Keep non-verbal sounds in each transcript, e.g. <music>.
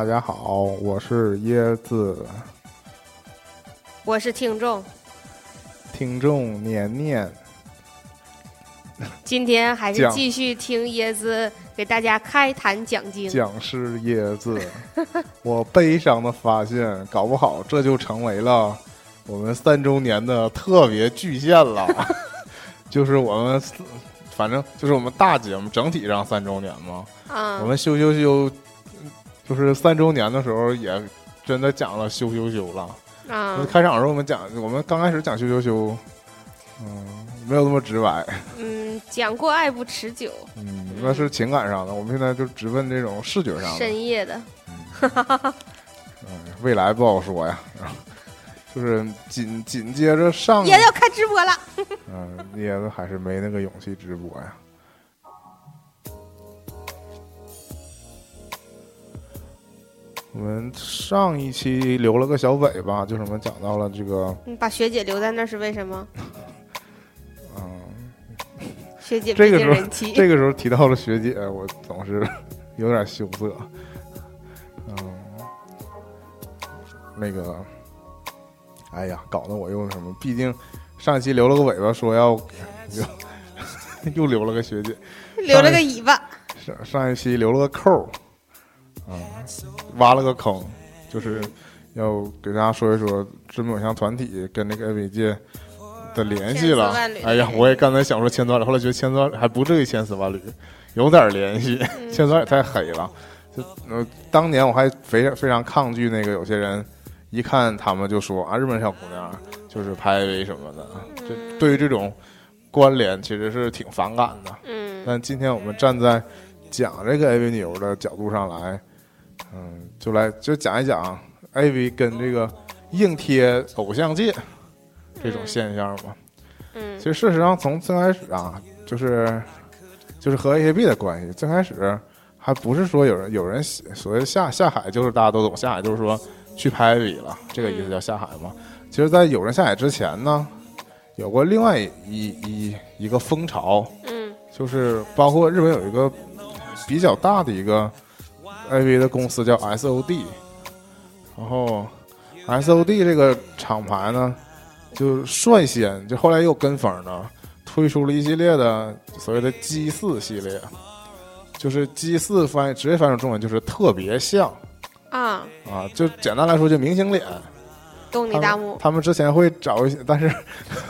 大家好，我是椰子，我是听众，听众年年。今天还是继续听椰子给大家开坛讲经。讲师椰子，<laughs> 我悲伤的发现，搞不好这就成为了我们三周年的特别巨献了。<laughs> 就是我们，反正就是我们大节目整体上三周年嘛。啊，我们羞羞羞，就是三周年的时候也真的讲了羞羞羞了。啊，开场的时候我们讲，我们刚开始讲羞羞羞，嗯，没有那么直白，嗯，讲过爱不持久，嗯，那是情感上的。我们现在就直奔这种视觉上的。深夜的，嗯，未来不好说呀。<laughs> 就是紧紧接着上，椰子要开直播了。<laughs> 嗯，椰子还是没那个勇气直播呀。我们上一期留了个小尾巴，就是我们讲到了这个，你把学姐留在那儿是为什么？<laughs> 嗯，学姐毕这个时候竟人气。这个时候提到了学姐，我总是有点羞涩。嗯，那个，哎呀，搞得我又什么？毕竟上一期留了个尾巴，说要 <laughs> 又 <laughs> 又留了个学姐。留了个尾巴。上上一期留了个扣挖了个坑，就是要给大家说一说知名偶像团体跟那个 AV 界的联系了。哎呀，我也刚才想说千丝万缕，后来觉得千丝万缕还不至于千丝万缕，有点联系。嗯千丝万缕太黑了，就呃，当年我还非常非常抗拒那个有些人。一看他们就说啊，日本小姑娘就是拍 AV 什么的，这对于这种关联其实是挺反感的。嗯但今天我们站在讲这个 AV 女优的角度上来，嗯，就来就讲一讲 AV 跟这个硬贴偶像界这种现象吧。嗯其实事实上从最开始啊，就是就是和 AKB 的关系，最开始还不是说有人有人所谓下下海，就是大家都懂下海，就是说去拍 AV 了，这个意思叫下海嘛。其实，在有人下海之前呢，有过另外一一一一个风潮，嗯就是包括日本有一个比较大的一个 AV 的公司叫 SOD，然后 SOD 这个厂牌呢，就率先就后来又跟风呢，推出了一系列的所谓的 G 四系列，就是 G 四翻译直接翻译成中文就是特别像啊，啊，就简单来说就明星脸。他们他们之前会找一些，但是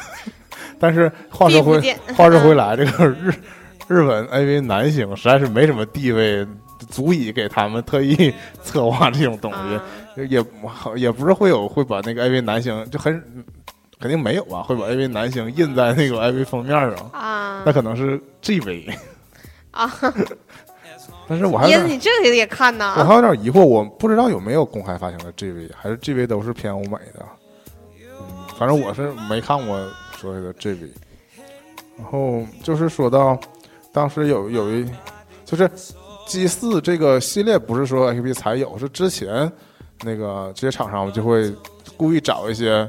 <laughs> 但是话说回话说回来，这个日日本 AV 男星实在是没什么地位，足以给他们特意策划这种东西，啊也好也不是会有会把那个 AV 男星就很肯定没有吧，会把 AV 男星印在那个 AV 封面上，啊那可能是 GV，啊！<laughs> 但是我还你这个也看呢我还？有点疑惑，我不知道有没有公开发行的 GV，还是 GV 都是偏欧美的。嗯，反正我是没看过所谓的 GV。然后就是说到当时有有一，就是 G 四这个系列不是说 AKB 才有，是之前那个这些厂商就会故意找一些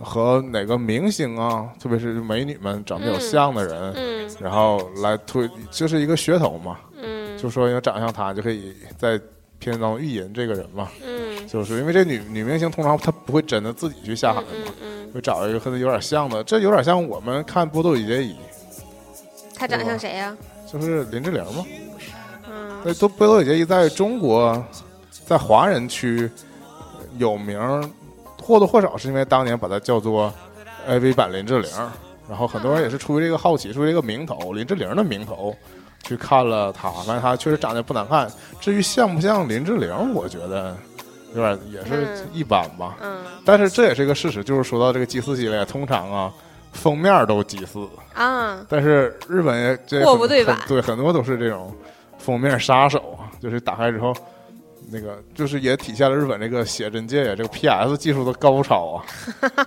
和哪个明星啊，特别是美女们长得有像的人，嗯然后来推，就是一个噱头嘛。嗯就说因为长得像他，就可以在片当中意淫这个人嘛。嗯就是因为这女女明星通常她不会真的自己去下海嘛，会找一个和她有点像的，这有点像我们看《波多野结衣》，她长相谁呀、就是林志玲嘛。嗯那都北斗姐姐在中国，在华人区有名，或多或少是因为当年把它叫做 AV 版林志玲，然后很多人也是出于这个好奇，出于这个名头，林志玲的名头，去看了他，发现他确实长得不难看。至于像不像林志玲，我觉得有点也是嗯一般吧。嗯但是这也是一个事实，就是说到这个祭祀系列，通常啊，封面都祭祀，啊，但是日本也这不对版对，很多都是这种封面杀手啊，就是打开之后，那个就是也体现了日本这个写真界呀，这个 PS 技术的高超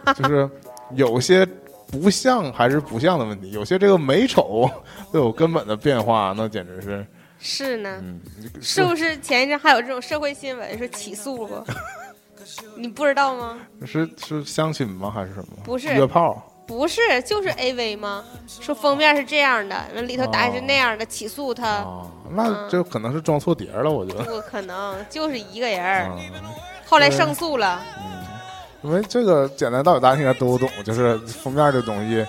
啊，<laughs> 就是有些不像还是不像的问题，有些这个美丑都有根本的变化，那简直是，是呢，嗯，是不是前一阵还有这种社会新闻说起诉过？<laughs> 你不知道吗？是是相亲吗？还是什么？不是约炮不是，就是 AV 吗？说封面是这样的，那里头答案是那样的，起诉他，啊？那就可能是装错碟了，我觉得。不可能，就是一个人后来胜诉了，嗯，因为这个简单道理大家应该都懂，就是封面这东西，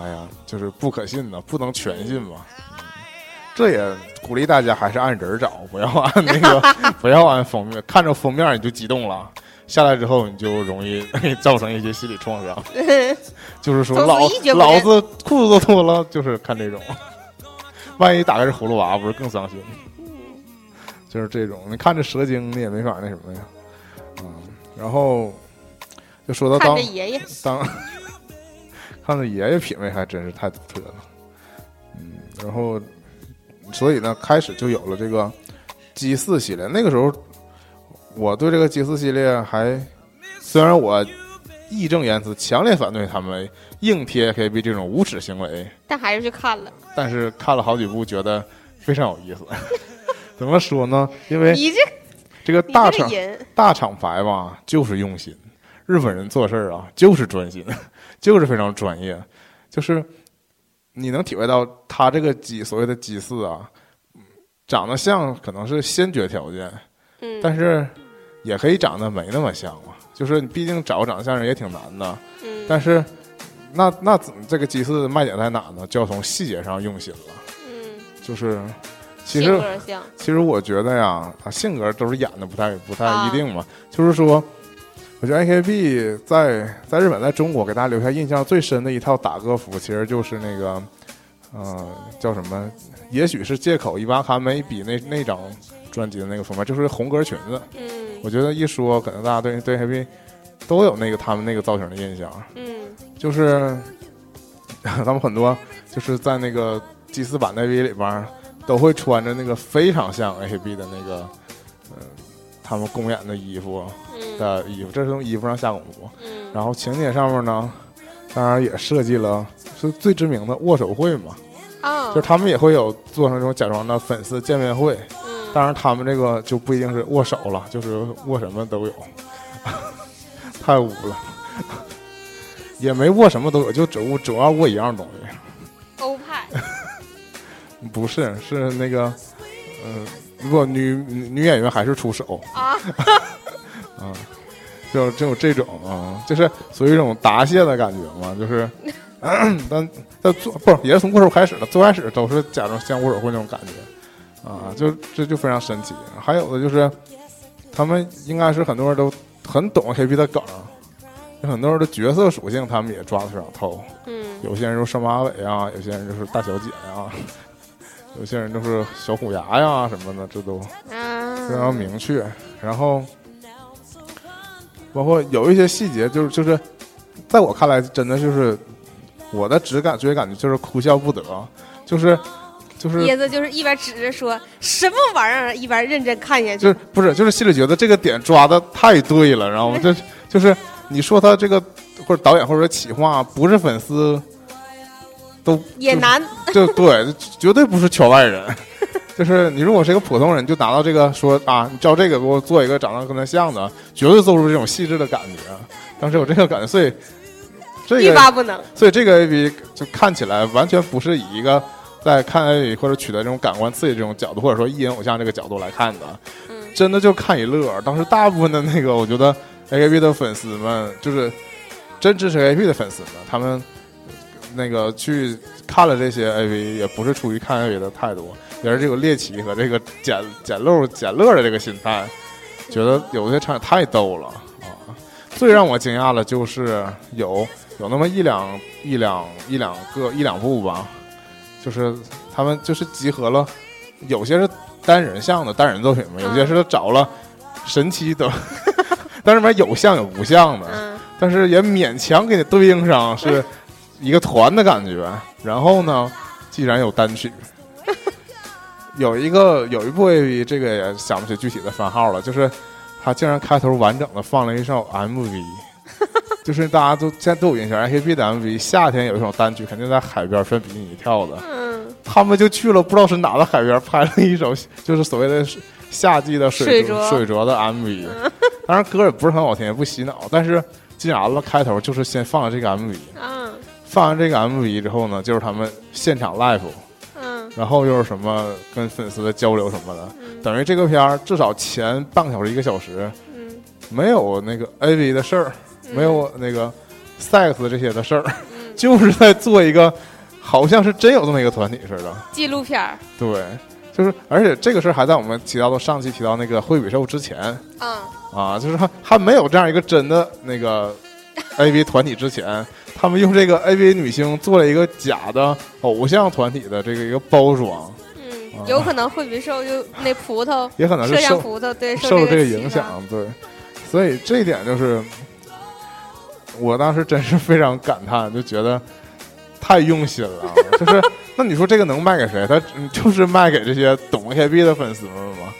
哎呀，就是不可信的，不能全信嘛。嗯，这也鼓励大家还是按人找，不要按那个，<laughs> 不要按封面，看着封面你就激动了。下来之后，你就容易 <laughs> 造成一些心理创伤，<laughs> 就是说老老子裤子都脱了，就是看这种，万一打开是葫芦娃，不是更伤心？就是这种，你看着蛇精，你也没法那什么呀，嗯，然后就说到当爷爷，当 <laughs> 看着爷爷品味还真是太独特了，嗯，然后所以呢，开始就有了这个 G 四系列。那个时候，我对这个 G 四系列还虽然我义正言辞、强烈反对他们硬贴 AKB 这种无耻行为，但还是去看了。但是看了好几部，觉得非常有意思。<laughs> 怎么说呢？因为你这这个大厂大厂牌吧，就是用心。日本人做事儿啊，就是专心，<laughs> 就是非常专业。就是你能体会到他这个机所谓的机四啊，嗯长得像可能是先决条件，嗯，但是也可以长得没那么像嘛。就是你毕竟找个长得像人也挺难的，嗯，但是那那这个机四卖点在哪呢？就要从细节上用心了。嗯，就是其实，其实我觉得呀，啊，性格都是演的不太不太啊一定嘛。就是说，我觉得 AKB 在在日本、在中国给大家留下印象最深的一套打歌服，其实就是那个，呃，叫什么？也许是借口伊巴卡梅比那那张专辑的那个封面，就是红格裙子。嗯。我觉得一说，可能大家对对 AKB 都有那个他们那个造型的印象，嗯。就是 <laughs> 他们很多就是在那个 G 四版的里边都会穿着那个非常像 AKB 的那个，呃，他们公演的衣服嗯。的衣服，这是从衣服上下功夫。嗯，然后情节上面呢，当然也设计了是最知名的握手会嘛，啊，就是他们也会有做成这种假装的粉丝见面会。嗯当然，他们这个就不一定是握手了，就是握什么都有，太污了，<laughs> 也没握什么都有，就只握主要握一样东西。欧派，<laughs> 不是，是那个，嗯、如果女女女演员还是出手。啊，<laughs> 啊，就就有这种啊，就是属于一种答谢的感觉嘛，就是，但但做不是也是从握手开始的，最开始都是假装像握手会那种感觉啊，就这就非常神奇。还有的就是，他们应该是很多人都很懂 K P 的梗，有很多人的角色属性他们也抓得非常透。嗯有些人就是双马尾啊，有些人就是大小姐呀、<laughs> 有些人就是小虎牙呀什么的，这都啊，非常明确。然后，包括有一些细节，就是就是，在我看来，真的就是我的直感直觉感觉就是哭笑不得，就是就是椰子就是一边指着说什么玩意儿，一边认真看下去就是。不是就是心里觉得这个点抓的太对了，然后这 <laughs> 就是你说他这个或者导演或者说企划不是粉丝。都也难，就对，<laughs> 绝对不是圈外人。<laughs> 就是你如果是一个普通人，就拿到这个说啊，你照这个给我做一个长得跟他像的，绝对做出这种细致的感觉。当时有这个感觉，所以这欲个罢不能。所以这个 A B 就看起来完全不是以一个在看 A B 或者取得这种感官刺激这种角度，或者说意淫偶像这个角度来看的，嗯真的就看一乐。当时大部分的那个，我觉得 A K B 的粉丝们，就是真支持 A K B 的粉丝们，他们那个去看了这些 AV，也不是出于看 AV 的态度，也是这个猎奇和这个捡捡漏捡乐的这个心态，觉得有些场景太逗了啊！最让我惊讶的就是有有那么一两一两一两个一两部吧，就是他们就是集合了，有些是单人像的单人作品嘛，有些是找了神奇的，<laughs> 但是里面有像有不像的，嗯但是也勉强给你对应上是一个团的感觉。然后呢，既然有单曲，<laughs> 有一个有一部 AV，这个也想不起具体的番号了，就是他竟然开头完整的放了一首 MV。<laughs> 就是大家都现在都有印象，AKB 的 MV 夏天有一首单曲，肯定在海边穿比基尼跳的。嗯，他们就去了不知道是哪的海边拍了一首，就是所谓的夏季的水水着水着的 MV。<laughs> 当然歌也不是很好听，也不洗脑，但是既然了，开头就是先放了这个 MV，啊放完这个 MV 之后呢，就是他们现场 live，嗯。然后又是什么跟粉丝的交流什么的，嗯。等于这个片儿至少前半个小时一个小时嗯，没有那个 AV 的事儿，没有那个 sex 这些的事儿，嗯。<laughs> 就是在做一个好像是真有这么一个团体似的。纪录片儿。对，就是而且这个事儿还在我们提到的上期提到那个惠比寿之前啊啊，就是还还没有这样一个真的那个 <laughs> AV 团体之前，他们用这个 AV 女星做了一个假的偶像团体的这个一个包装，嗯啊，有可能惠比寿就 <laughs> 那葡萄也可能是麝香受葡萄对受了这个影响，对，所以这一点就是我当时真是非常感叹，就觉得太用心了啊，<laughs> 就是那你说这个能卖给谁？他嗯就是卖给这些懂 AKB 的粉丝们吗？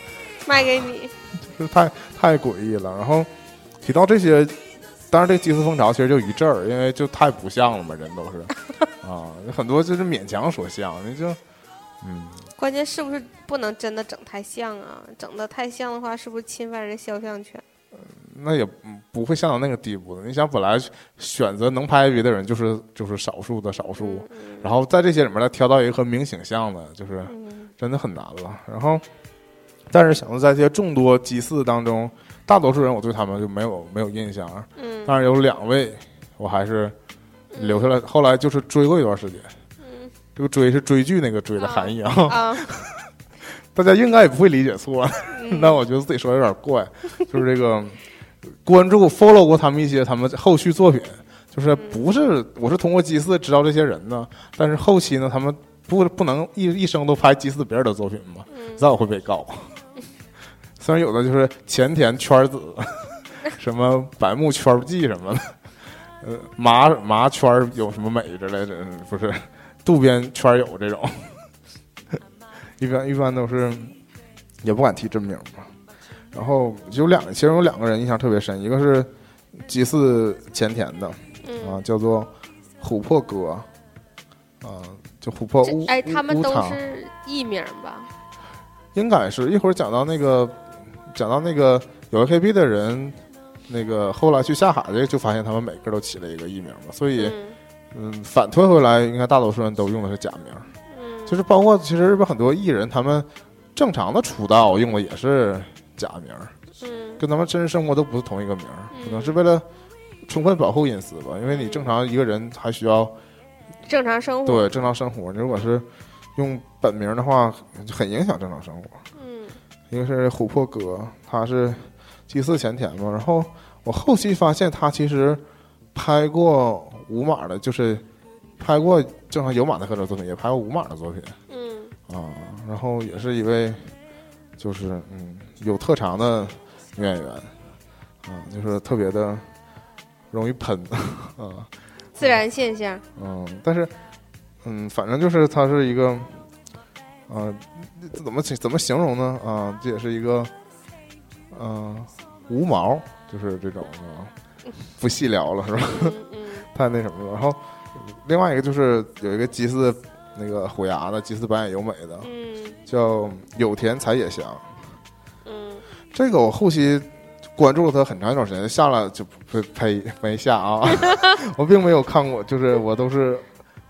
卖给你，就是太太诡异了。然后提到这些，当然这祭祀风潮其实就一阵儿，因为就太不像了嘛，人都是 <laughs> 啊，很多就是勉强说像，你就嗯，关键是不是不能真的整太像啊？整的太像的话，是不是侵犯人肖像权？那也嗯不会像到那个地步的。你想，本来选择能拍 AV 的人就是就是少数的少数，嗯然后在这些里面再挑到一个和明星像的，就是嗯真的很难了。然后，但是想到在这些众多祭祀当中，大多数人我对他们就没有没有印象。嗯但是有两位我还是留下来，后来就是追过一段时间。嗯这个追是追剧那个追的含义啊，啊，<laughs> 大家应该也不会理解错。<laughs> 嗯但我觉得自己说的有点怪，<laughs> 就是这个关注 follow 过他们一些他们后续作品，就是不是我是通过祭祀知道这些人呢，但是后期呢，他们不不能一一生都拍祭祀别人的作品嘛，嗯早晚会被告。<laughs> 虽然有的就是前田圈子，<laughs> 什么白木圈记什么的，呃，麻麻圈有什么美之类的，不是渡边圈有这种，<laughs> 一般一般都是也不敢提真名嘛。然后有两个，其中有两个人印象特别深，一个是祭祀前田的啊，嗯，叫做琥珀哥，啊，就琥珀乌哎，他们都是艺名吧？应该是一会儿讲到那个，讲到那个有 AKB 的人，那个后来去下海的，就发现他们每个都起了一个艺名嘛，所以嗯。嗯，反推回来，应该大多数人都用的是假名，嗯，就是包括其实日本很多艺人，他们正常的出道用的也是假名，嗯。跟咱们真实生活都不是同一个名，嗯。可能是为了充分保护隐私吧，因为你正常一个人还需要正常生活，对正常生活，你如果是用本名的话，很影响正常生活。嗯。一个是琥珀哥，他是祭祀前田嘛，然后我后期发现他其实拍过无码的，就是拍过正常有码的歌手作品，也拍过无码的作品嗯。啊，然后也是一位就是嗯有特长的女演员嗯，就是特别的容易喷啊，<laughs> 自然现象，嗯，但是嗯，反正就是她是一个，呃，怎么怎么形容呢？啊、这也是一个，嗯、无毛，就是这种啊，不细聊了是吧？嗯嗯 <laughs> 太那什么了。然后另外一个就是有一个祭祀那个虎牙的，祭祀板野由美的，嗯叫有田彩野香。嗯这个我后期关注了他很长一段时间，下了就不呸没下啊，<laughs> 我并没有看过，就是我都是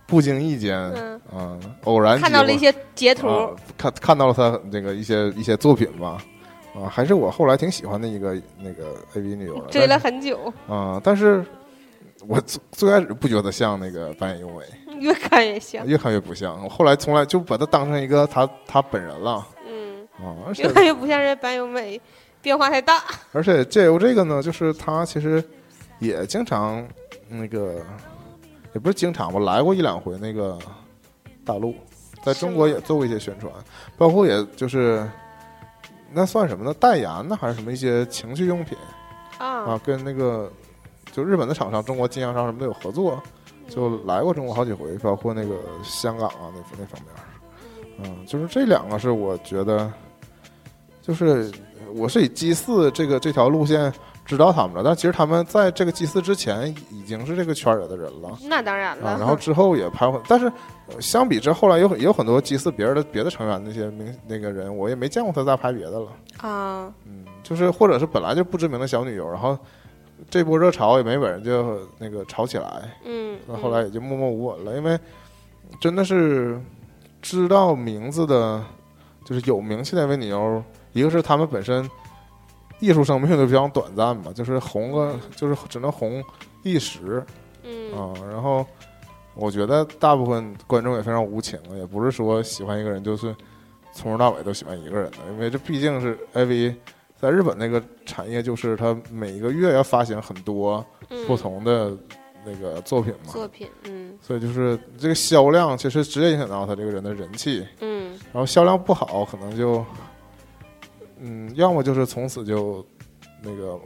不经意间嗯，啊、偶然看到了一些截图，啊看看到了他那个一些一些作品吧，啊，还是我后来挺喜欢的一个那个 AV 女优的，<laughs> 追了很久，啊、但是我最最开始不觉得像那个板野由美，<laughs> 越看越像，越看越不像。我后来从来就把他当成一个他他本人了。嗯，啊，而且越来越不像人白优美，变化太大。而且借由这个呢，就是他其实也经常那个，也不是经常吧，来过一两回那个大陆，在中国也做过一些宣传，包括也就是那算什么呢？代言呢，还是什么一些情趣用品啊啊，，跟那个就日本的厂商、中国经销商什么的有合作，就来过中国好几回，包括那个香港啊那那方面，嗯，就是这两个是我觉得，就是我是以祭祀这个这条路线知道他们的，但其实他们在这个祭祀之前已经是这个圈儿里的人了。那当然了。啊，然后之后也拍过，但是、呃相比之后来有也有很多祭祀别人的别的成员那些明那个人，我也没见过他再拍别的了。啊，嗯，就是或者是本来就不知名的小女优，然后这波热潮也没本人就那个炒起来，嗯，那后来也就默默无闻了。因为真的是知道名字的，就是有名气的女优，一个是他们本身艺术生命就比较短暂嘛，就是红个就是只能红一时嗯。啊、然后我觉得大部分观众也非常无情，也不是说喜欢一个人就是从头到尾都喜欢一个人的，因为这毕竟是 AV。在日本那个产业，就是它每一个月要发行很多嗯。不同的那个作品嘛，作品，嗯。所以就是这个销量其实直接影响到他这个人的人气，嗯。然后销量不好，可能就，嗯，要么就是从此就那个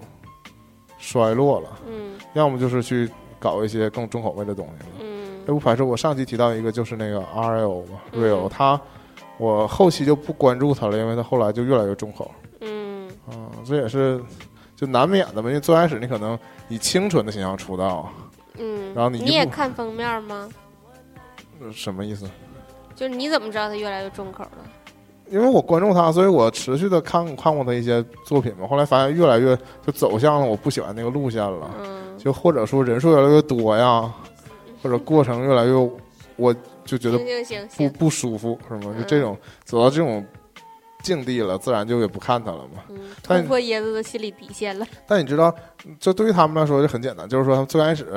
衰落了，嗯要么就是去搞一些更重口味的东西了。嗯这不排斥我上期提到一个就是那个 R L 嘛嗯，Real，他我后期就不关注他了，因为他后来就越来越重口嗯啊，这也是就难免的嘛，因为最开始你可能以清纯的形象出道，嗯。然后你你也看封面吗？呃什么意思？就是你怎么知道他越来越重口了？因为我关注他，所以我持续的看看过他一些作品嘛。后来发现越来越就走向了我不喜欢那个路线了，嗯就或者说人数越来越多呀，或者过程越来越，我就觉得行行行不行，不舒服，是吗？就嗯这种走到这种境地了，自然就也不看他了嘛。嗯，突破椰子的心理底线了。但你知道，这对于他们来说就很简单，就是说他们最开始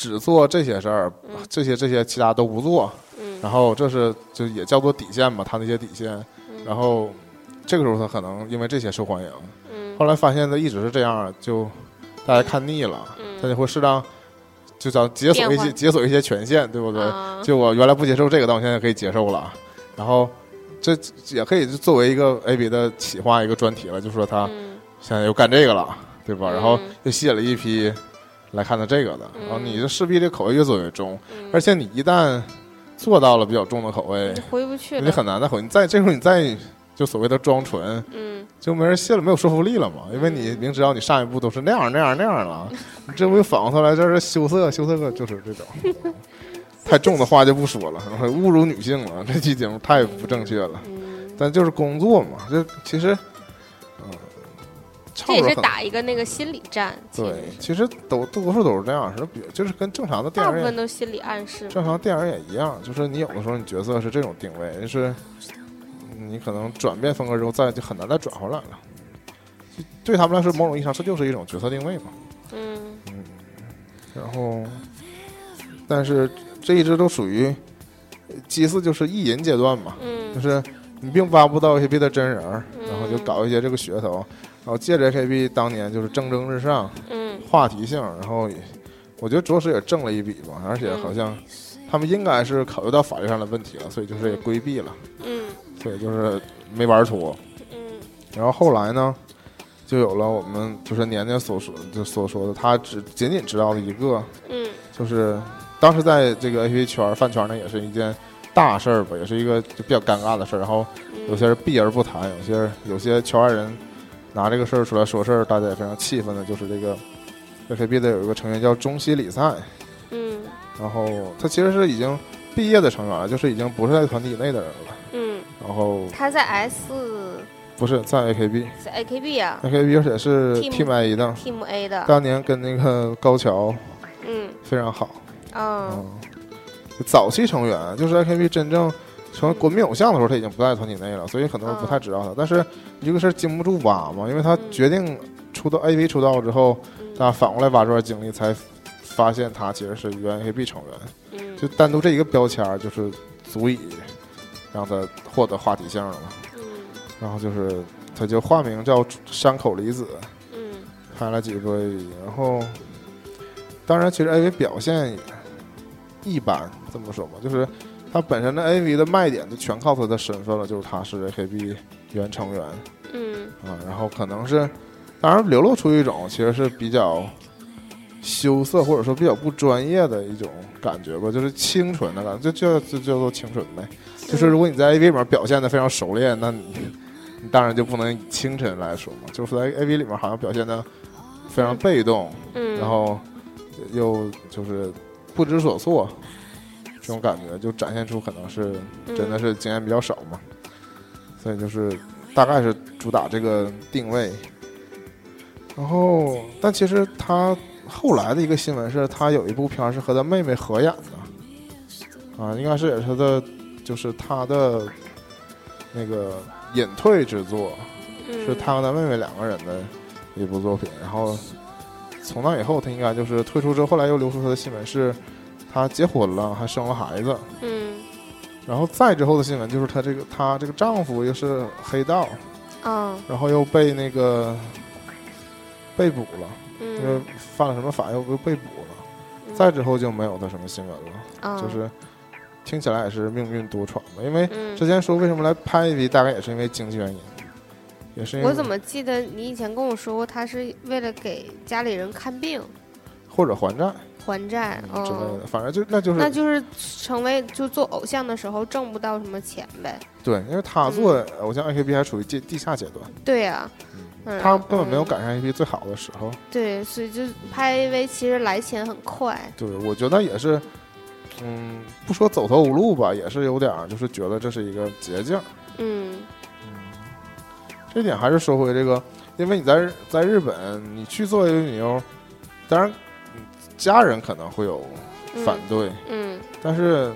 只做这些事儿，嗯这些这些其他都不做，嗯，然后这是就也叫做底线嘛，他那些底线。嗯然后这个时候他可能因为这些受欢迎，嗯后来发现他一直是这样，就大家看腻了，他就嗯会适当就想解锁一些解锁一些权限，对不对？啊就我原来不接受这个，但我现在可以接受了。然后这也可以作为一个 A B 的企划一个专题了，就说他嗯现在又干这个了，对吧？然后嗯又吸引了一批来看他这个的，嗯然后你就势必这口味越做越重，嗯而且你一旦做到了比较重的口味你，回不去你。很难再回。你再这时候你再就所谓的装纯，嗯就没人信了，没有说服力了嘛。因为你明知道你上一步都是那样那样那样了，你这回反过头来这是羞涩羞涩，就是这种。<laughs> 太重的话就不说了，<laughs> 侮辱女性了，这期节目太不正确了。嗯，但就是工作嘛，这其实，嗯，这也是打一个那个心理战。对，其实都多数都是这样，是比就是跟正常的电影大部分都心理暗示。正常电影也一样，就是你有的时候你角色是这种定位，就是你可能转变风格之后再就很难再转回来了。对他们来说，某种意义上这就是一种角色定位嘛。嗯嗯然后，但是这一直都属于祭祀，就是意淫阶段嘛，就嗯是你并挖不到一些别的真人，嗯然后就搞一些这个噱头，然后借着 AKB 当年就是蒸蒸日上，嗯话题性，然后也我觉得着实也挣了一笔吧，而且好像他们应该是考虑到法律上的问题了，所以就是也规避了，嗯所以就是没玩出。嗯然后后来呢，就有了我们就是年年所说就所说的，他只仅仅知道的一个，嗯就是当时在这个 AV 圈饭圈呢，也是一件大事儿吧，也是一个就比较尴尬的事儿。然后有些人避而不谈，有些有些圈外人拿这个事儿出来说事儿，大家也非常气愤的，就是这个 AKB 的有一个成员叫中西里赛，嗯。然后他其实是已经毕业的成员了，就是已经不是在团体内的人了。嗯，然后他在 S 不是在 AKB，在 AKB 啊？AKB 啊而且是 Team A 的，Team A 的。当年跟那个高桥嗯。非常好。哦。嗯，早期成员就是 AKB 真正成为国民偶像的时候，他已经不在团体内了，所以很多人不太知道他。但是一个是经不住挖嘛，因为他决定出道 AV 出道之后，嗯。大家反过来挖这段经历，才发现他其实是原 AKB 成员，嗯就单独这一个标签儿就是足以让他获得话题性了嘛。嗯。然后就是他就化名叫山口离子，嗯。拍了几部 AV，然后当然其实 AV 表现也一般，这么说吧，就是他本身的 AV 的卖点就全靠他的身份了，就是他是 AKB 原成员嗯啊，然后可能是当然流露出一种其实是比较羞涩或者说比较不专业的一种感觉吧，就是清纯的感觉，就就就叫做清纯呗。就是如果你在 AV 里面表现的非常熟练，那你你当然就不能以清纯来说嘛。就是在 AV 里面好像表现的非常被动，嗯，然后又就是不知所措，这种感觉就展现出可能是真的是经验比较少嘛。所以就是大概是主打这个定位。然后，但其实他后来的一个新闻是，他有一部片是和他妹妹合演的，啊，应该是也是他的，就是他的那个隐退之作，嗯是他和他妹妹两个人的一部作品。然后从那以后，他应该就是退出之后，后来又流出他的新闻是，他结婚了，还生了孩子。嗯。然后再之后的新闻就是她这个她这个丈夫又是黑道，嗯然后又被那个被捕了，因为嗯，犯了什么法又又被捕了。嗯。再之后就没有她什么新闻了，啊就是听起来也是命运多舛吧。因为嗯。之前说为什么来拍一 v 大概也是因为经济原因，也是因为我怎么记得你以前跟我说过，他是为了给家里人看病或者还债还债，嗯之类哦的，，反正就那就是那就是成为就做偶像的时候挣不到什么钱呗。对，因为他做偶像 AKB 还处于地地下阶段，对呀、嗯，他根本没有嗯赶上 AKB 最好的时候。对，所以就拍 AV 其实来钱很快。对，我觉得也是，嗯，不说走投无路吧，也是有点儿，就是觉得这是一个捷径。嗯这点还是说回这个，因为你在日在日本，你去做一个女优，当然嗯家人可能会有嗯反对，嗯，但是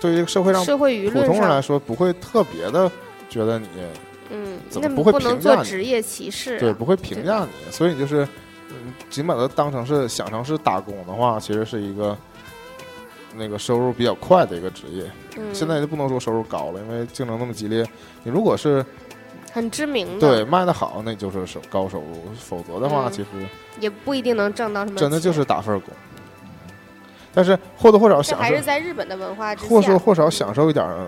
对于社会上社会舆普论普，通人来说，不会特别的觉得你嗯，那怎么不会评价你做职业歧视、啊。对不会评价你，所以你就是，嗯，尽把它当成是想成是打工的话，其实是一个那个收入比较快的一个职业。嗯，现在就不能说收入高了，因为竞争那么激烈。你如果是很知名的，对，卖的好，那就是收高手入；否则的话，嗯其实也不一定能挣到什么钱。真的就是打份工。但是或多或少这享受还是，在日本的文化之下，或多或少享受一点儿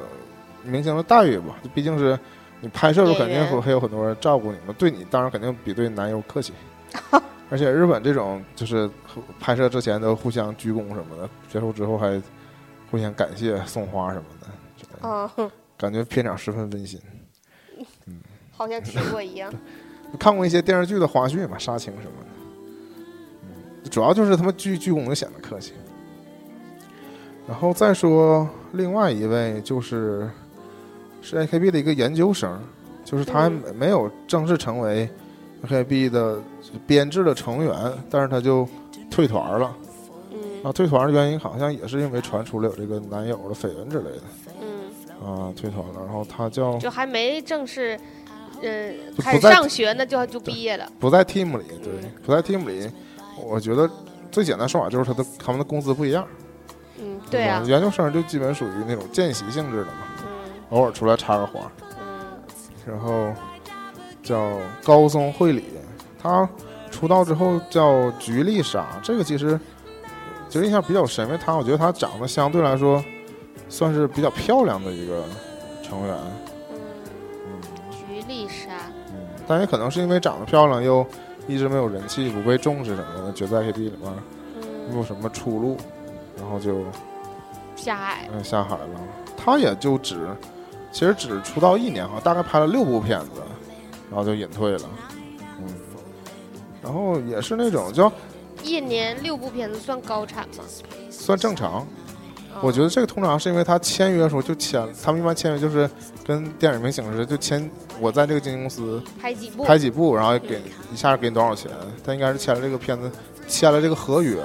明星的待遇吧。毕竟是你拍摄的时候，肯定演员会会有很多人照顾你们，对你当然肯定比对男优客气。<laughs> 而且日本这种就是拍摄之前都互相鞠躬什么的，结束之后还互相感谢、送花什么的，之类的嗯，感觉片场十分温馨。好像听过一样。<laughs> 看过一些电视剧的花絮嘛，杀青什么的。嗯，主要就是他们鞠鞠躬就显得客气。然后再说另外一位就是是 AKB 的一个研究生，就是他还没有正式成为 AKB 的编制的成员，但是他就退团了。嗯啊，退团的原因好像也是因为传出了有这个男友的绯闻之类的嗯，啊，退团了。然后他叫就还没正式，呃，开始就不在上学呢，就就毕业了。不在 team 里，对，不在 team 里，我觉得最简单说法就是他的他们的工资不一样。嗯，对啊，研究生就基本属于那种见习性质的嘛，嗯偶尔出来插个花。嗯然后叫高松惠里，他出道之后叫菊丽莎，这个其实其实印象比较深，因为她我觉得她长得相对来说算是比较漂亮的一个成员，但也可能是因为长得漂亮又一直没有人气，不被重视什么的，觉得在 AKB 里面没嗯，有什么出路，然后就下海，嗯，下海了。他也就只，其实只出道一年哈，大概拍了六部片子，然后就隐退了。嗯，然后也是那种叫一年六部片子算高产吗？算正常。哦我觉得这个通常是因为他签约的时候就签，他们一般签约就是跟电影明星似的，就签我在这个经纪公司拍几部？拍几部，然后给一下给你多少钱。他应该是签了这个片子，签了这个合约，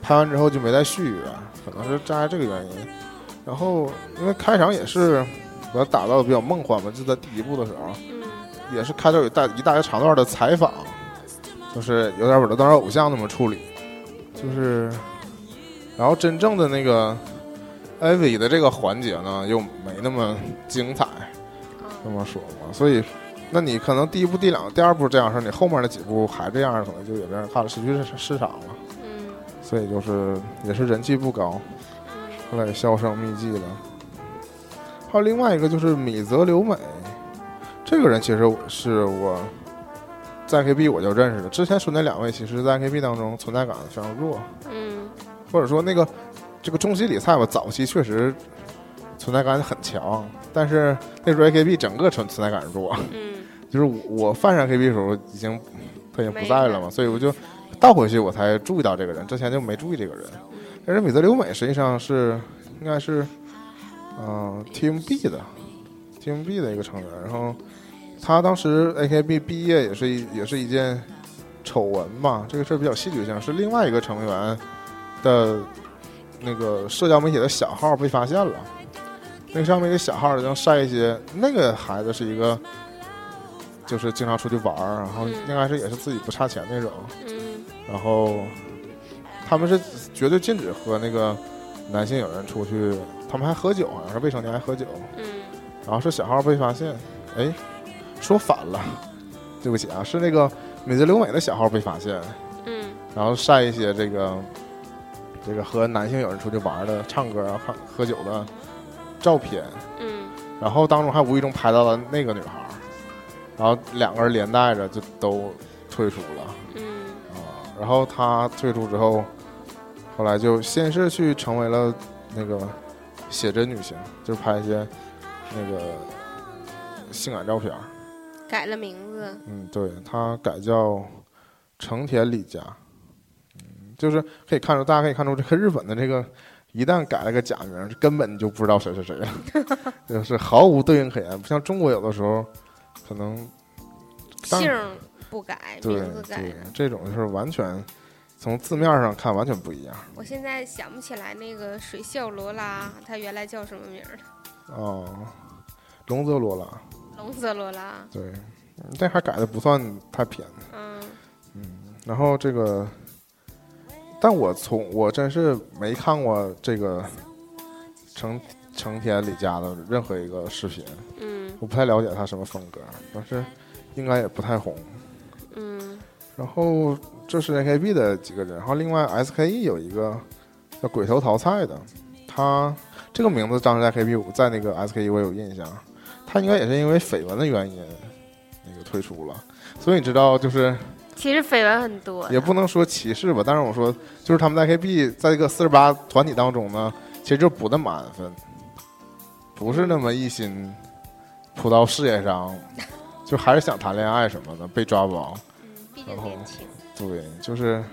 拍完之后就没再续约，可能是站在这个原因。然后因为开场也是把它打造的比较梦幻嘛，就在第一部的时候，嗯也是开头有一大一大一长段的采访，就是有点把他当成偶像那么处理，就是，然后真正的那个艾薇的这个环节呢，又没那么精彩，这么说嘛，所以，那你可能第一部、第两、第二部这样式儿，你后面的几部还这样，可能就有的人看了失去市市场了，嗯。所以就是也是人气不高，嗯。后来销声匿迹了。还有另外一个就是米泽留美，这个人其实我是我在 KB 我就认识的，之前说那两位其实在 KB 当中存在感非常弱，嗯或者说那个这个中西里菜吧，早期确实存在感很强，但是那时候 AKB 整个存存在感弱，嗯。就是我我犯上 AKB 的时候已经他已经不在了嘛，所以我就倒回去我才注意到这个人，之前就没注意这个人。但是米泽留美实际上是应该是嗯、呃 TMB 的 TMB 的一个成员，然后他当时 AKB 毕业也是一也是一件丑闻嘛，这个事儿比较戏剧性，是另外一个成员的那个社交媒体的小号被发现了，那个上面一个小号能晒一些，那个孩子是一个。就是经常出去玩儿，然后嗯应该是也是自己不差钱那种，嗯。然后他们是绝对禁止和那个男性友人出去，他们还喝酒，好像是未成年还喝酒，嗯。然后是小号被发现，哎，说反了，<laughs> 对不起啊，是那个美泽留美的小号被发现，嗯。然后晒一些这个这个和男性友人出去玩的、唱歌啊、喝喝酒的照片，嗯然后当中还无意中拍到了那个女孩儿，然后两个人连带着就都退出了。嗯啊，然后他退出之后，后来就先是去成为了那个写真女星，就是拍一些那个性感照片。改了名字，嗯，对他改叫成田李佳，嗯，就是可以看出，大家可以看出这个日本的这个。一旦改了个假名，根本就不知道谁是谁了，<laughs> 就是毫无对应可言。不像中国有的时候，可能姓不改，对名字改对了。，这种就是完全从字面上看完全不一样。我现在想不起来那个水校罗拉，他原来叫什么名儿了？哦，龙泽罗拉，龙泽罗拉。对，嗯这还改的不算太偏。嗯嗯然后这个，但我从我真是没看过这个成成田李佳的任何一个视频，嗯。我不太了解他什么风格，但是应该也不太红。嗯。然后这是 AKB 的几个人，然后另外 SKE 有一个叫鬼头桃菜的，他这个名字当时在 AKB 五在那个 SKE 我有印象，他应该也是因为绯闻的原因那个退出了，所以你知道就是其实绯闻很多，也不能说歧视吧，但是我说就是他们在 AKB 在这个四十八团体当中呢，其实就不那么安分，不是那么一心扑到事业上，就还是想谈恋爱什么的，被抓包。嗯，毕竟年轻。对，就是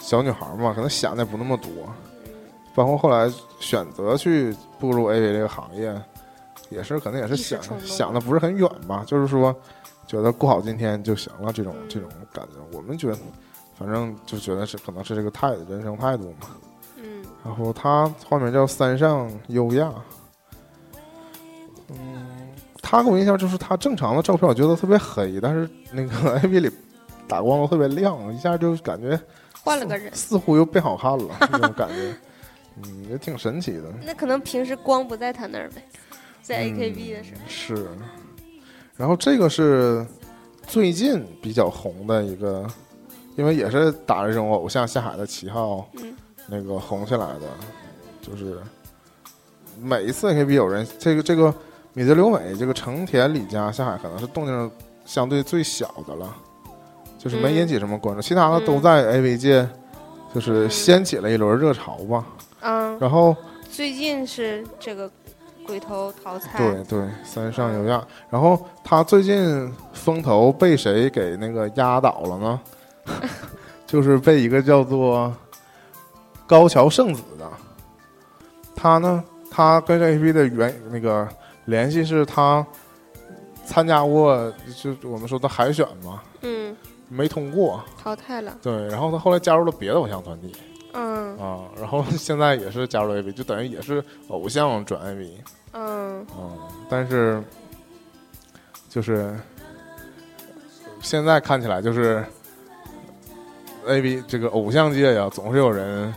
小女孩嘛，可能想的也不那么多，包括后来选择去步入 AV 这个行业，也是可能也是想想的不是很远吧，就是说觉得过好今天就行了，这种这种感觉，我们觉得反正就觉得是可能是这个态度，人生态度嘛。嗯然后他化名叫三上优亚，嗯，他给我印象就是他正常的照片，我觉得特别黑，但是那个 <laughs> AV 里打光都特别亮，一下就感觉换了个人，似乎又变好看了，<laughs> 那种感觉，嗯，也挺神奇的。那可能平时光不在他那儿呗，在嗯 AKB 的时候。是，然后这个是最近比较红的一个，因为也是打着这种偶像下海的旗号，嗯那个红起来的，就是每一次 AKB 有人这个这个米泽留美这个成田李佳下海可能是动静相对最小的了，就是没嗯引起什么关注，其他的都在 AV 界就是嗯掀起了一轮热潮吧。嗯，然后最近是这个鬼头淘菜，对对，三上有亚。然后他最近风头被谁给那个压倒了呢？<laughs> 就是被一个叫做高桥圣子的，他呢，他跟 APP 的原那个联系是他参加过，就我们说的海选嘛，嗯，没通过。淘汰了，对，然后他后来加入了别的偶像团体嗯。啊，然后 <laughs> 现在也是加入 AB，就等于也是偶像转 AB，。嗯。嗯，但是就是现在看起来就是 AB 这个偶像界呀，总是有人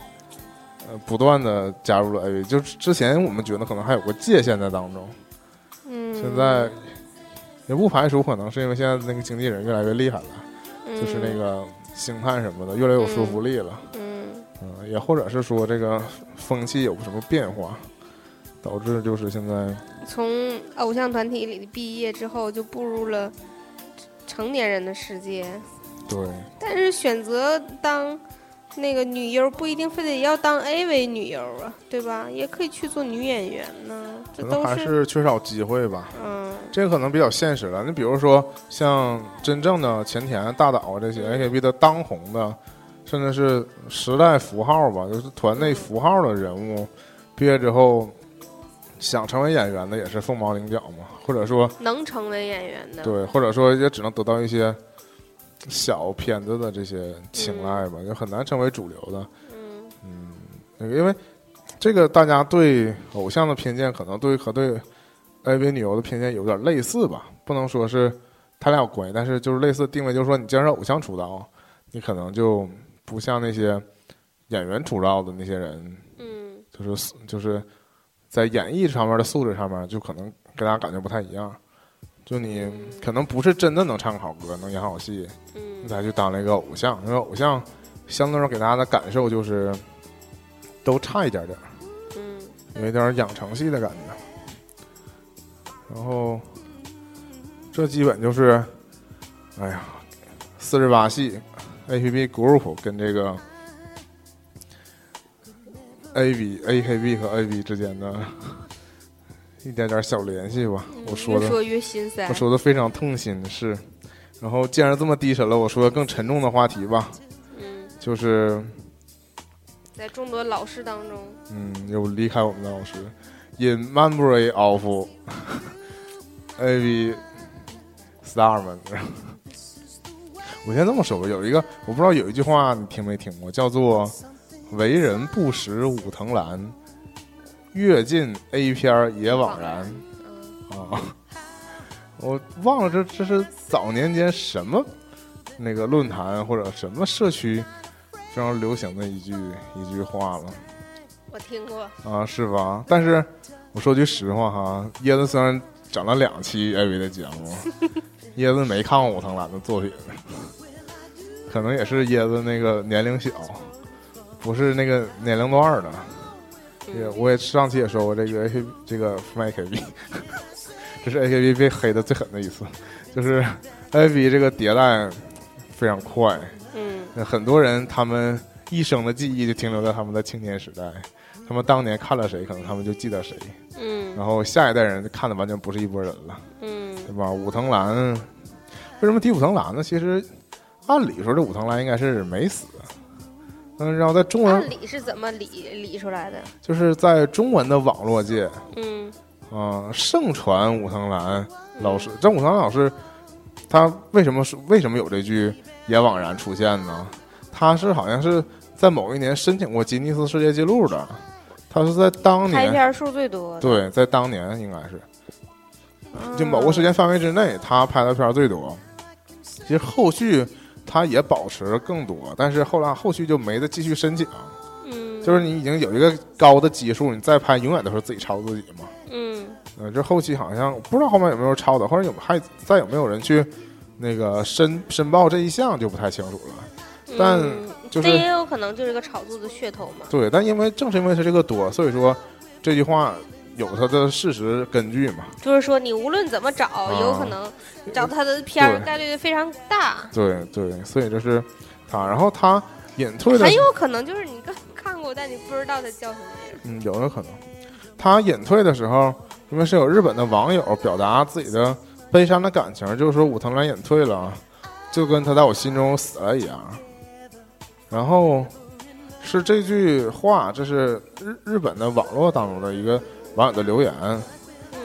呃不断的加入了 AB，就是之前我们觉得可能还有个界限在当中，嗯，现在也不排除可能是因为现在那个经纪人越来越厉害了，嗯就是那个星探什么的越来越有说服力了，嗯嗯，也或者是说这个风气有什么变化，导致就是现在从偶像团体里毕业之后，就步入了成年人的世界。对但是选择当那个女优，不一定非得要当 AV 女优啊，对吧？也可以去做女演员呢，这都可能还是缺少机会吧。嗯这个可能比较现实了。你比如说，像真正的前田、大岛这些 AKB 的当红的，甚至是时代符号吧，就是团内符号的人物，毕业之后想成为演员的也是凤毛麟角嘛，或者说能成为演员的。对，或者说也只能得到一些小片子的这些青睐吧，就很难成为主流的。嗯嗯，因为这个大家对偶像的偏见，可能对和对 AV 女优的偏见有点类似吧，不能说是他俩有关系，但是就是类似定位，就是说你既然是偶像出道，你可能就不像那些演员出道的那些人，嗯就是就是在演绎上面的素质上面，就可能给大家感觉不太一样。就你可能不是真的能唱好歌，能演好戏，嗯你才去当了一个偶像。因为偶像相对来说给大家的感受就是都差一点点，嗯有一点养成系的感觉。然后这基本就是，哎呀，四十八系 APP Group 跟这个 AB AKB 和 AB 之间的一点点小联系吧。我说的越说越心塞我。说的非常痛心的是，然后既然这么低沉了，我说个更沉重的话题吧，嗯，就是在众多老师当中，嗯，有离开我们的老师，In memory of A B star 们。我先这么说吧，有一个我不知道有一句话你听没听过，叫做“为人不识武藤兰，阅尽 A 片儿也枉然”。嗯啊，<laughs> 我忘了这这是早年间什么那个论坛或者什么社区非常流行的一句一句话了我听过。啊，是吧？但是我说句实话哈，椰子虽然整了两期 AV 的节目，椰子没看过武藤兰的作品，<laughs> 可能也是椰子那个年龄小，不是那个年龄段的。也嗯我也上期也说过这个 A K 这个 f m AKB，<laughs> 这是 AKB 被黑的最狠的一次，就是 AKB 这个迭代非常快，嗯。很多人他们一生的记忆就停留在他们的青年时代，他们当年看了谁，可能他们就记得谁，嗯然后下一代人看的完全不是一拨人了，嗯对吧？武藤兰，为什么提武藤兰呢？其实按理说这武藤兰应该是没死，嗯，然后在中文按理是怎么理理出来的？就是在中文的网络界。嗯啊、盛传武藤兰老师，这武藤兰老师，他为什么是为什么有这句“也枉然”出现呢？他是好像是在某一年申请过吉尼斯世界纪录的，他是在当年，拍片数最多的。对，在当年应该是嗯，就某个时间范围之内，他拍的片儿最多。其实后续他也保持更多，但是后来后续就没再继续申请，嗯，就是你已经有一个高的基数，你再拍永远都是自己抄自己嘛。嗯呃，这后期好像不知道后面有没有抄的，或者有还再有没有人去那个申申报这一项就不太清楚了。但嗯就是这也有可能就是个炒作的噱头嘛。对，但因为正是因为它这个多，所以说这句话有它的事实根据嘛。就是说，你无论怎么找，有可能找他的片儿概率非常大，对对，所以这是他，然后他隐退的很有可能就是你刚 <laughs> 看过，但你不知道他叫什么名。嗯，有的可能。他隐退的时候，因为是有日本的网友表达自己的悲伤的感情，就是说武藤兰隐退了，就跟他在我心中死了一样。然后是这句话，这是日日本的网络当中的一个网友的留言，嗯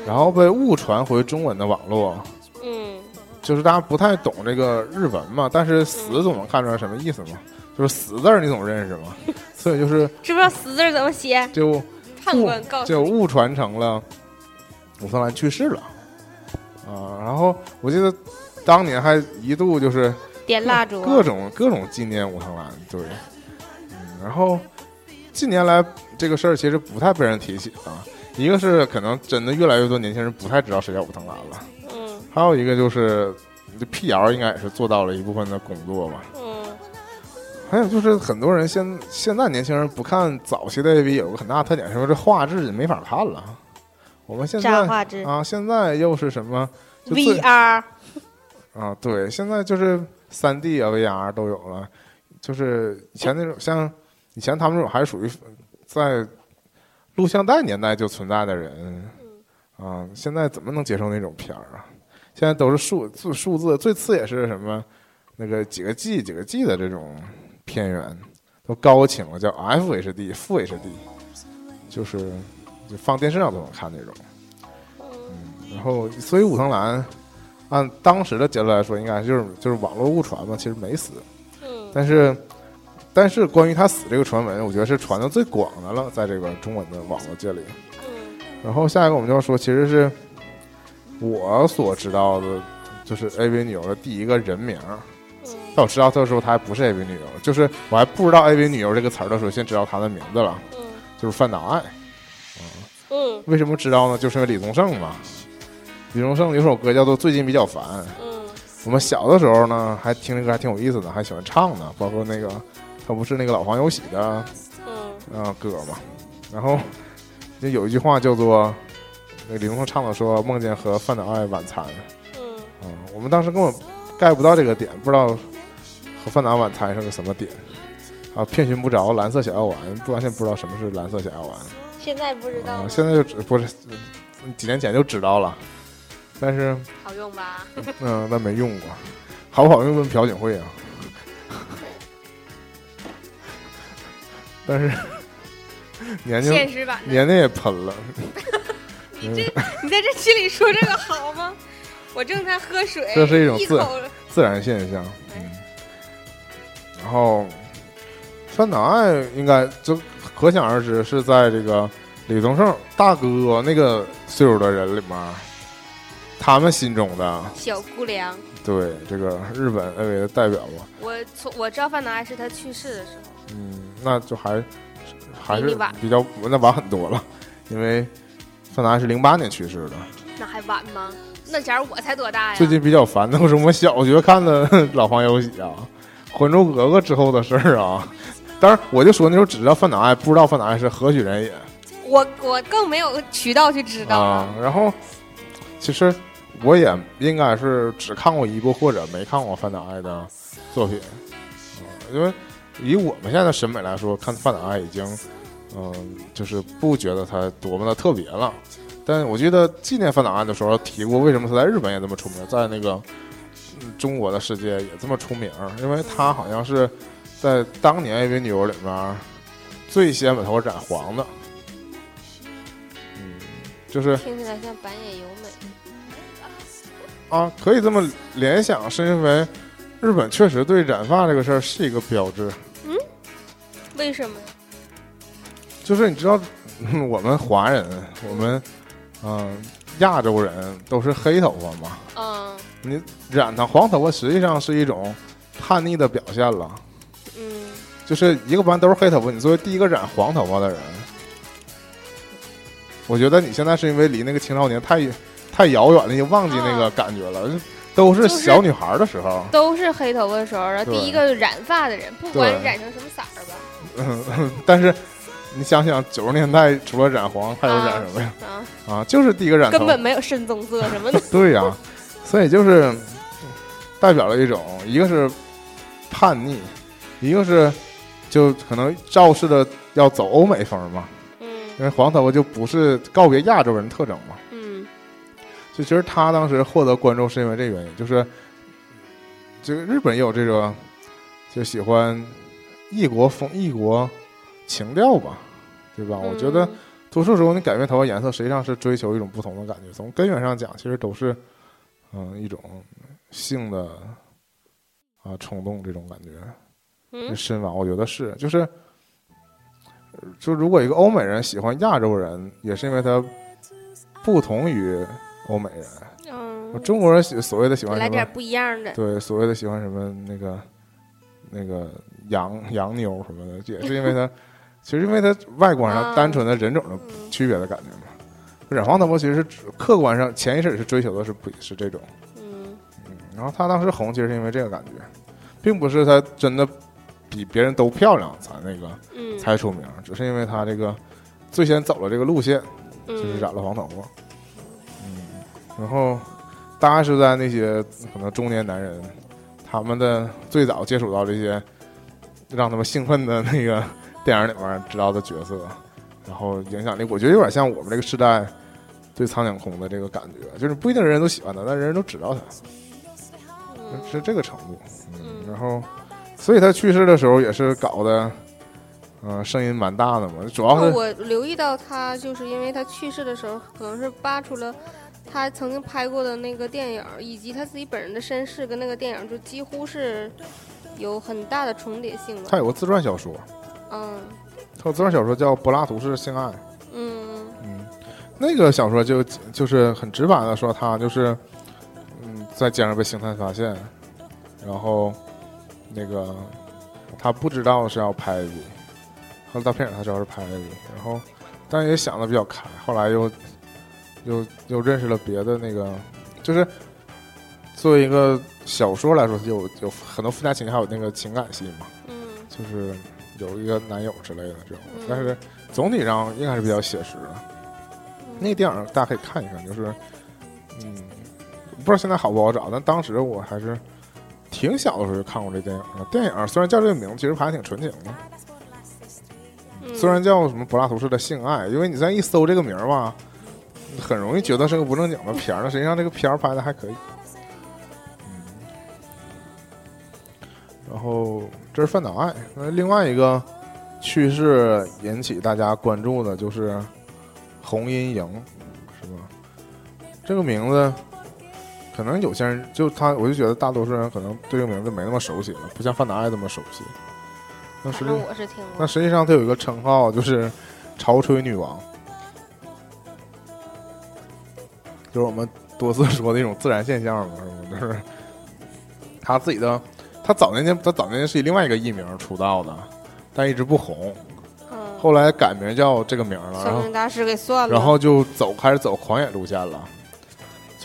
然后被误传回中文的网络。嗯就是大家不太懂这个日文嘛，但是“死”总能看出来什么意思嘛，就是“死”字儿你总认识嘛，<laughs> 所以就是知不知道“死”字儿怎么写？就判官告。就误传成了武松兰去世了啊。然后我记得当年还一度就是点蜡烛啊，各种各种纪念武藤兰，对，嗯，然后近年来这个事儿其实不太被人提起啊。一个是可能真的越来越多年轻人不太知道谁叫武藤兰了，嗯还有一个就是这辟谣应该也是做到了一部分的工作吧。嗯还有就是很多人现现在年轻人不看早期的 AV 有个很大的特点，是说这画质没法看了。我们现在啊，现在又是什么，VR 啊，对，现在就是三 D 啊、VR 都有了，就是以前那种像以前他们那种还属于在录像带年代就存在的人啊，现在怎么能接受那种片儿啊？现在都是数字数字，最次也是什么那个几个 G 几个 G 的这种片源，都高清了，叫 FHD、负 HD，就是就放电视上都能看那种。嗯，然后所以武藤兰按当时的结论来说，应该就是就是网络误传嘛，其实没死，嗯但是但是关于他死这个传闻，我觉得是传的最广的了，在这个中文的网络界里。嗯然后下一个我们就要说，其实是我所知道的，就是 AV 女优的第一个人名。嗯在我知道他的时候，他还不是 AV 女优，就是我还不知道 AV 女优这个词儿的时候，先知道她的名字了，嗯就是范岛爱。嗯为什么知道呢？就是因为李宗盛嘛。李荣盛有首歌叫做《最近比较烦》，嗯我们小的时候呢，还听这歌还挺有意思的，还喜欢唱呢。包括那个，他不是那个老黄有喜的嗯啊、歌嘛。然后就有一句话叫做，那李荣盛唱的说梦见和范岛爱晚餐。嗯啊、我们当时根本 get 不到这个点，不知道和范岛爱晚餐是个什么点啊，遍寻不着蓝色小药丸，不完全不知道什么是蓝色小药丸。现在不知道啊，现在就知不是几年前就知道了，但是好用吧？<laughs> 嗯，但没用过，好不好用问朴槿惠啊。<laughs> 但是年龄现实版，年龄也喷了，<laughs> 你这你在这期里说这个好吗？我正在喝水，这是一种自一自然现象。嗯，然后范岛爱应该就可想而知是在这个李宗盛大哥那个岁数的人里面，他们心中的小姑娘。对这个日本 AV 的代表吧。我从我知道范岛爱是他去世的时候，嗯，那就还还是比较那晚很多了，因为范达是零八年去世的。那还晚吗？那前儿我才多大呀？最近比较烦，那是我们小学看的 <laughs>《老黄有喜》啊，《还珠格格》之后的事儿啊。当然，我就说那时候只知道范岛爱，不知道范岛爱是何许人也我我更没有渠道去知道啊。然后，其实我也应该是只看过一部或者没看过范岛爱的作品，啊因为以我们现在的审美来说，看范岛爱已经，嗯、就是不觉得他多么的特别了。但我记得纪念范岛爱的时候提过，为什么他在日本也这么出名，在那个、中国的世界也这么出名，因为他好像是在当年 AV 女优里面最先把头发染黄的。嗯，就是听起来像板野由美。啊，可以这么联想，是因为日本确实对染发这个事儿是一个标志。嗯为什么？就是你知道，嗯我们华人，我们嗯、亚洲人都是黑头发嘛，嗯你染上黄头发实际上是一种叛逆的表现了。嗯就是一个班都是黑头发，你作为第一个染黄头发的人，我觉得你现在是因为离那个青少年太太遥远了，你就忘记那个感觉了。都是小女孩的时候，都是黑头发的时候，然后第一个染发的人，不管染成什么色儿吧，嗯，但是你想想，九十年代除了染黄，还有染什么呀？啊，啊，就是第一个染根本没有深棕色什么的。<laughs> 对呀、所以就是代表了一种，一个是叛逆，一个是就可能肇事的要走欧美风嘛，嗯因为黄头发就不是告别亚洲人特征嘛。嗯就其实他当时获得关注是因为这个原因，就是这个日本也有这个就喜欢异国风、异国情调吧，对吧？我觉得嗯多数时候你改变头发颜色，实际上是追求一种不同的感觉。从根源上讲，其实都是嗯、一种性的啊冲动这种感觉。嗯深挖，我觉得是，就是，呃就如果一个欧美人喜欢亚洲人，也是因为他不同于欧美人。嗯，中国人喜所谓的喜欢什么？来点不一样的。对，所谓的喜欢什么那个那个洋洋妞什么的，也是因为他 <laughs> 其实因为他外观上啊单纯的人种的嗯区别的感觉嘛。染黄头发其实是客观上潜意识里是追求的是不是这种，嗯然后他当时红其实是因为这个感觉，并不是他真的比别人都漂亮才那个嗯，才出名，只是因为他这个最先走了这个路线，就是嗯染了黄头发。嗯，然后大概是在那些可能中年男人，他们的最早接触到这些让他们兴奋的那个电影里面知道的角色，然后影响力，我觉得有点像我们这个时代对苍井空的这个感觉，就是不一定人人都喜欢他，但人人都知道他，嗯是这个程度。嗯，嗯然后，所以他去世的时候也是搞的，嗯、声音蛮大的嘛，主要是哦我留意到他，就是因为他去世的时候，可能是扒出了他曾经拍过的那个电影，以及他自己本人的身世跟那个电影就几乎是有很大的重叠性的。他有个自传小说，嗯他有自传小说叫《柏拉图式性爱》。嗯嗯，那个小说就就是很直白的说，他就是嗯在街上被星探发现，然后那个他不知道是要拍 AV，后来到片场他知道是拍 AV，然后但也想的比较开，后来又又又认识了别的那个，就是作为一个小说来说，有有很多附加情节，还有那个情感戏嘛，嗯就是有一个男友之类的这种，嗯但是总体上应该是比较写实的。那个电影大家可以看一看，就是，嗯，不知道现在好不好找，但当时我还是挺小的时候就看过这电影了。电影虽然叫这个名字，其实还挺纯情的。嗯虽然叫什么柏拉图式的性爱，因为你再一搜这个名儿吧，很容易觉得是个不正经的片儿，但实际上这个片儿拍的还可以。嗯，然后这是范岛爱，那另外一个去世引起大家关注的就是红阴营，是吧？这个名字可能有些人就他，我就觉得大多数人可能对这个名字没那么熟悉了，不像范达爱这么熟悉。那实际我是听过。那实际上，他有一个称号，就是“潮吹女王”，就是我们多次说的一种自然现象嘛，是不？就是他自己的，他早年间，他早年间是以另外一个艺名出道的，但一直不红，嗯，后来改名叫这个名了，大师给算了。然后就走开始走狂野路线了，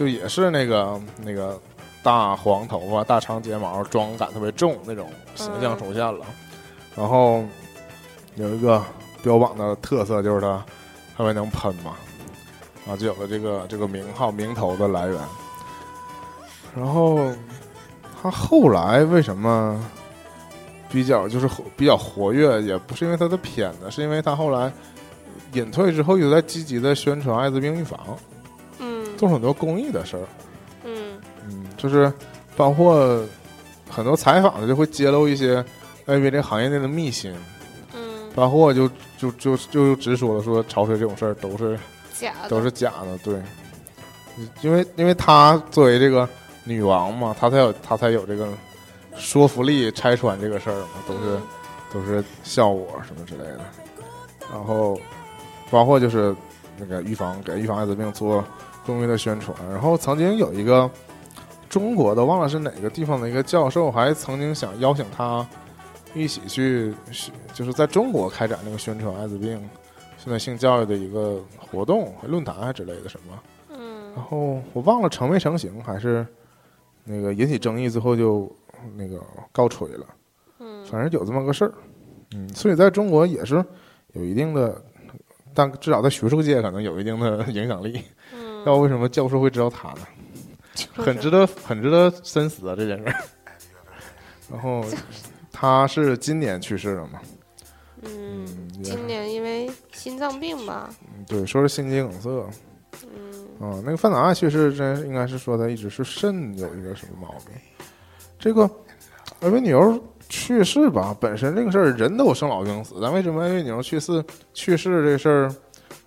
就也是那个那个大黄头发、大长睫毛、妆感特别重那种形象出现了。然后有一个标榜的特色就是他特别能喷嘛，啊，就有了这个这个名号名头的来源。然后他后来为什么比较就是比较活跃，也不是因为他的片子，是因为他后来隐退之后，又在积极的宣传艾滋病预防，嗯做很多公益的事儿。嗯。嗯，就是包括很多采访的就会揭露一些 AV 这个行业内的秘辛，嗯，包括就就就就直说了说潮水这种事儿都是假的。都是假的，对，因为因为她作为这个女王嘛，她才有她才有这个说服力拆穿这个事儿嘛，都是、嗯。都是效果什么之类的，然后包括就是那个预防给预防艾滋病做公益的宣传，然后曾经有一个中国的忘了是哪个地方的一个教授，还曾经想邀请他一起去，就是在中国开展那个宣传艾滋病、现在性教育的一个活动、论坛还之类的什么。嗯然后我忘了成没成型，还是那个引起争议之后就那个告吹了。嗯反正有这么个事儿，嗯，所以在中国也是有一定的，但至少在学术界可能有一定的影响力。嗯，要为什么教授会知道他呢？很值得，很值得深思啊这件事儿。<laughs> 然后他是今年去世的嘛？嗯，今年因为心脏病吧，嗯对，说是心肌梗塞。嗯啊，那个范达爱去世真应该是说他一直是肾有一个什么毛病。这个 AV 女优去世吧，本身这个事儿人都有生老病死，但为什么 AV 女优去世去世这事儿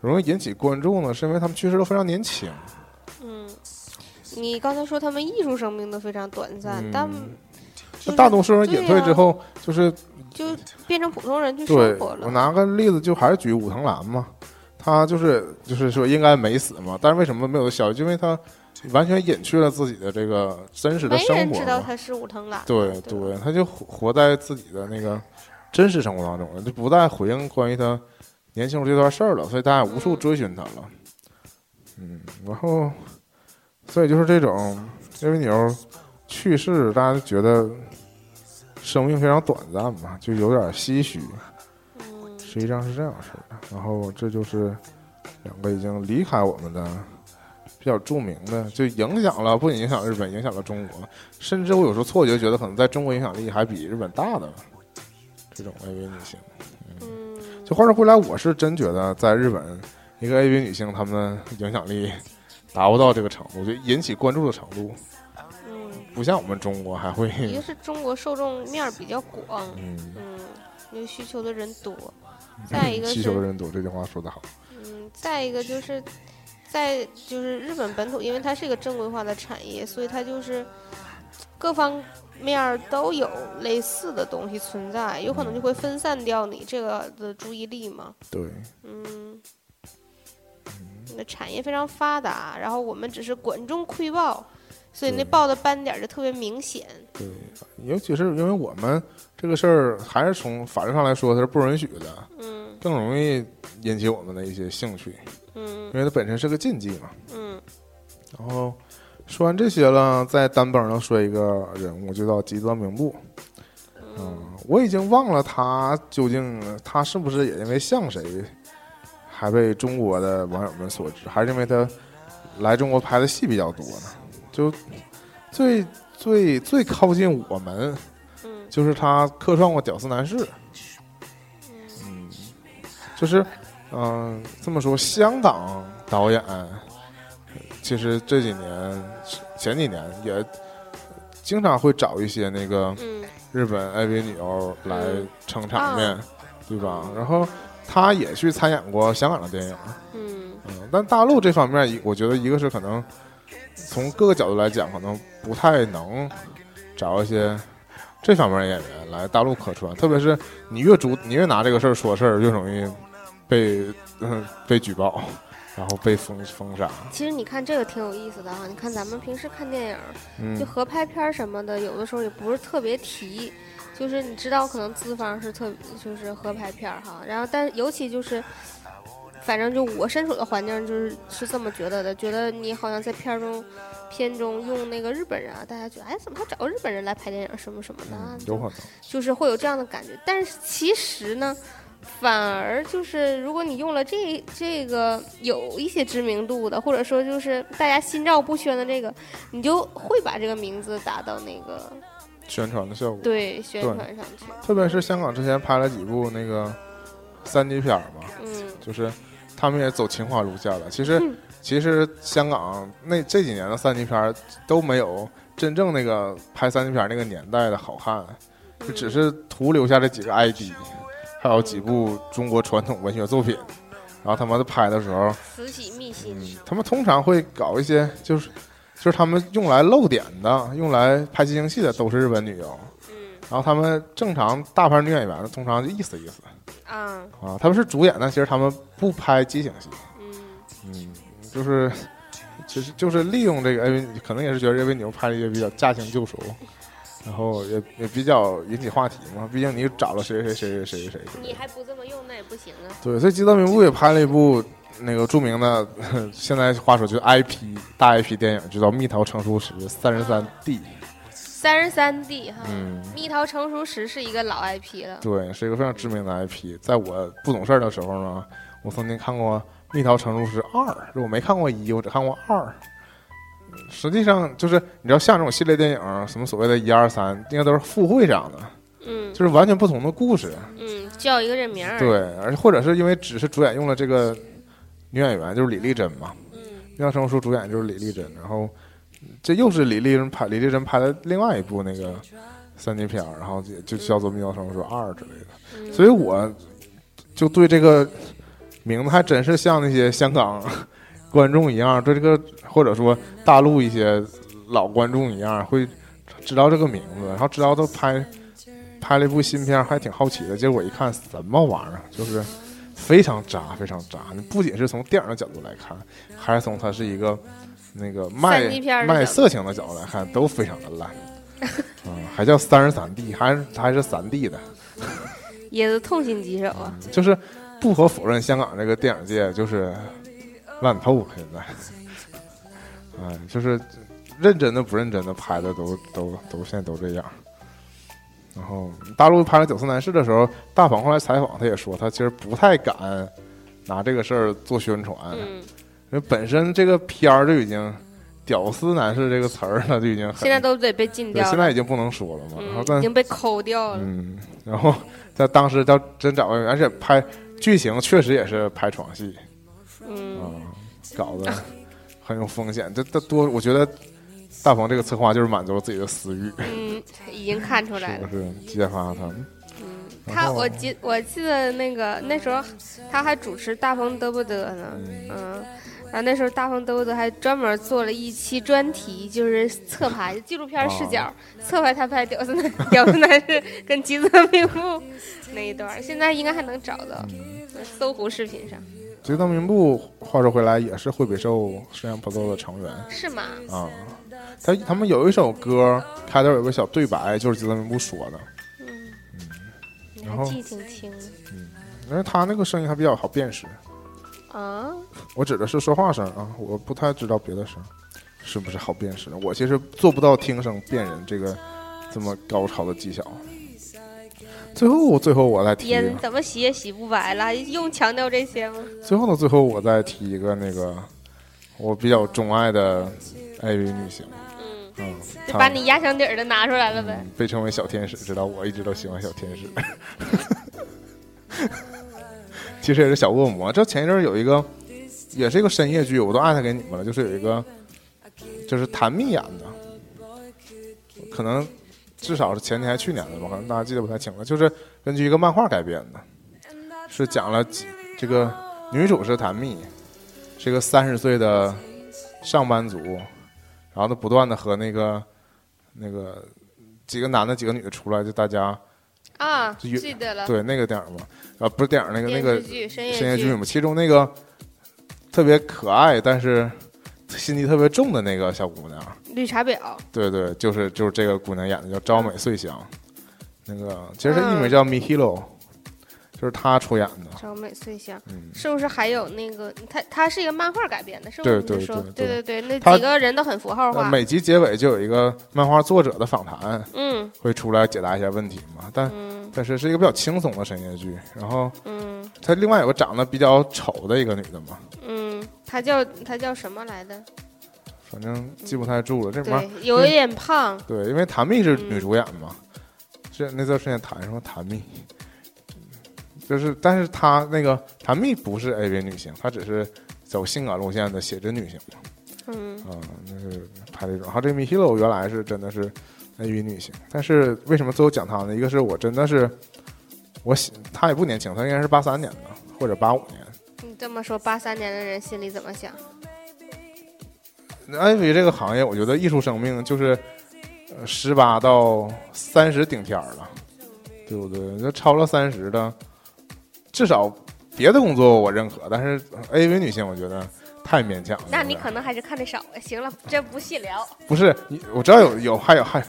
容易引起关注呢？是因为他们去世都非常年轻。嗯，你刚才说他们艺术生命都非常短暂，嗯但就是那大多数人隐退之后，就是就变成普通人去生活了。我拿个例子，就还是举武藤兰嘛，他就是就是说应该没死嘛，但是为什么没有消息？就因为他完全隐去了自己的这个真实的生活没。人知道他是武藤兰，对对，他就活活在自己的那个真实生活当中了，就不再回应关于他年轻时候这段事儿了，所以大家无处追寻他了。嗯，然后，所以就是这种 AV 女去世，大家就觉得生命非常短暂嘛，就有点唏嘘。嗯实际上是这样式的。然后这就是两个已经离开我们的比较著名的，就影响了不仅影响日本，影响了中国，甚至我有时候错觉觉得可能在中国影响力还比日本大的这种 AV 女性。嗯，就话说回来，我是真觉得在日本，一个 AV 女性她们影响力达不到这个程度，就引起关注的程度，嗯，不像我们中国还会，一个是中国受众面儿比较广，嗯，嗯，因为需求的人多，再一 <laughs> 个需求的，人多，这句话说得好。嗯，再一个就是，在就是日本本土，因为它是一个正规化的产业，所以它就是各方面儿都有类似的东西存在，有可能就会分散掉你这个的注意力嘛。对，嗯，那产业非常发达，然后我们只是管中窥豹，所以那豹的斑点儿就特别明显。对，尤其是因为我们这个事儿还是从法律上来说它是不允许的，嗯更容易引起我们的一些兴趣，嗯因为它本身是个禁忌嘛。嗯然后说完这些了，在单本上说一个人物，就叫吉泽明步。嗯，我已经忘了他究竟他是不是也因为像谁，还被中国的网友们所知，还是因为他来中国拍的戏比较多呢？就最最最靠近我们，嗯就是他客串过《屌丝男士》。嗯，就是嗯、这么说，香港导演其实这几年前几年也经常会找一些那个嗯。日本 AV 女优来嗯。撑场面，啊对吧？然后她也去参演过香港的电影，嗯。嗯，但大陆这方面，我觉得一个是可能从各个角度来讲，可能不太能找一些这方面的演员来大陆客串，特别是你越主你越拿这个事儿说事儿，越容易被嗯被举报，然后被封封杀。其实你看这个挺有意思的哈，你看咱们平时看电影，嗯就合拍片什么的，有的时候也不是特别提，就是你知道可能资方是特就是合拍片哈，然后但尤其就是。反正就我身处的环境就是是这么觉得的，觉得你好像在片中、片中用那个日本人啊，大家觉得哎怎么还找个日本人来拍电影什么什么的啊，嗯，有可能。就是会有这样的感觉。但是其实呢，反而就是如果你用了这这个有一些知名度的，或者说就是大家心照不宣的这个，你就会把这个名字打到那个宣传的效果，对宣传上去。特别是香港之前拍了几部那个三级片儿嘛，嗯就是他们也走情怀路线了。其实，嗯其实香港那这几年的三级片儿都没有真正那个拍三级片儿那个年代的好看，就只是图留下这几个 ID，还有几部中国传统文学作品。然后他们在拍的时候，慈禧密信嗯，他们通常会搞一些，就是就是他们用来露点的，用来拍激情戏的都是日本女优。嗯然后他们正常大牌女演员通常就意思意思啊啊，他们是主演，的其实他们不拍激情戏，嗯嗯，就是其实就是利用这个 AV，可能也是觉得 AV 女优拍的也比较驾轻就熟，然后也也比较引起话题嘛，毕竟你找了谁谁谁谁谁谁谁，你还不这么用那也不行啊。对，所以吉泽明步也拍了一部那个著名的，<laughs> 现在话说就是 IP 大 IP 电影，就叫《蜜桃成熟时三十三 D》，三十三 D 哈，嗯。蜜桃成熟时是一个老 IP 了。对，是一个非常知名的 IP。在我不懂事儿的时候呢，我曾经看过《蜜桃成熟时二》，我没看过一，我只看过二。嗯实际上就是你知道，像这种系列电影，什么所谓的一二三，应该都是副会上的，嗯就是完全不同的故事。嗯，叫一个人名儿。对，而且或者是因为只是主演用了这个女演员，就是李丽珍嘛。嗯《蜜桃成熟时》主演就是李丽珍，然后这又是李丽珍拍，李丽珍拍的另外一部那个三级片儿，然后也就叫做《妙生书二》之类的。嗯，所以我就对这个名字还真是像那些香港观众一样，对这个或者说大陆一些老观众一样，会知道这个名字，然后知道他拍拍了一部新片，还挺好奇的。结果一看，什么玩意儿，就是非常渣，非常渣。你不仅是从电影的角度来看，还是从它是一个那个卖卖色情的角度来看，都非常的烂。<laughs> 嗯，还叫三十三 D，还是还是三 D 的。也是痛心疾首啊。就是不可否认，香港这个电影界就是烂透了，现在，<laughs> 哎，就是认真的不认真的拍的都都都现在都这样。然后大陆拍了《九四男士》的时候，大鹏后来采访他也说，他其实不太敢拿这个事儿做宣传，嗯，因为本身这个片儿就已经“屌丝男士”这个词儿呢就已经很现在都得被禁掉了，现在已经不能说了嘛。然后已经被抠掉了。嗯，然后在当时叫真找个，而且拍剧情确实也是拍床戏嗯，啊、搞得很有风险。这这多，我觉得大鹏这个策划就是满足了自己的私欲，嗯，已经看出来了。是不是揭发他？嗯，他我记我记得那个那时候他还主持《大鹏嘚不嘚》呢，嗯。然后那时候大鹏嘚不嘚还专门做了一期专题，就是侧拍纪录片视角，侧拍他拍屌丝男屌丝男士跟吉泽明步那一段，现在应该还能找到，搜狐视频上吉泽明步，话说回来也是惠比寿摄像 Pro 的成员是吗？啊。他他们有一首歌开头有个小对白，就是吉泽明步说的，嗯，你然后还记挺清嗯因为他那个声音还比较好辨识。啊？我指的是说话声啊，我不太知道别的声是不是好辨识。我其实做不到听声辨人这个这么高超的技巧。最后，最后我再提一个，烟怎么洗也洗不白了，用强调这些吗？最后的最后我再提一个那个我比较钟爱的 AV 女星，嗯，嗯，就把你压箱底儿的拿出来了呗。嗯被称为小天使，知道我一直都喜欢小天使。<laughs> 其实也是小恶魔。这前一阵儿有一个，也是一个深夜剧，我都艾特给你们了，就是有一个，就是谭蜜演的，可能至少是前年还去年的吧，可能大家记得不太清了。就是根据一个漫画改编的，是讲了几这个女主是谭蜜，是一个三十岁的上班族，然后她不断的和那个那个几个男的几个女的出来，就大家啊，就有记得了。对那个电影嘛，啊不是电影那个那个深夜剧嘛，其中那个特别可爱但是心机特别重的那个小姑娘，绿茶婊，对对，就是就是这个姑娘演的，叫朝美穗香，那个其实嗯。艺名叫 Mihiro，、就是他出演的，小美穗香，嗯，是不是还有那个他他是一个漫画改编的，是不对是？你对说对对对对，那几个人都很符号化。每集结尾就有一个漫画作者的访谈，嗯会出来解答一下问题嘛，但嗯但是是一个比较轻松的深夜剧，然后嗯她另外有个长得比较丑的一个女的嘛，嗯，她叫她叫什么来的？反正记不太住了，这里面对，有一点胖。对，因为谭蜜是嗯女主演嘛，是那段时间谈什么谭蜜，就是但是她那个谭蜜不是 AV 女星，她只是走性感路线的写真女星嘛，嗯啊、那是拍这种。然后这个 Mihiro 原来是真的是 AV 女星，但是为什么最后讲她呢？一个是我真的是我喜，她也不年轻，她应该是八三年的或者八五年。你这么说，八三年的人心里怎么想？AV 这个行业，我觉得艺术生命就是呃十八到三十顶天儿了，对不对？那超了三十的，至少别的工作我认可，但是 AV 女性我觉得太勉强了。那你可能还是看的少了。行了，<laughs> 这不细聊。不是你，我知道有有还有还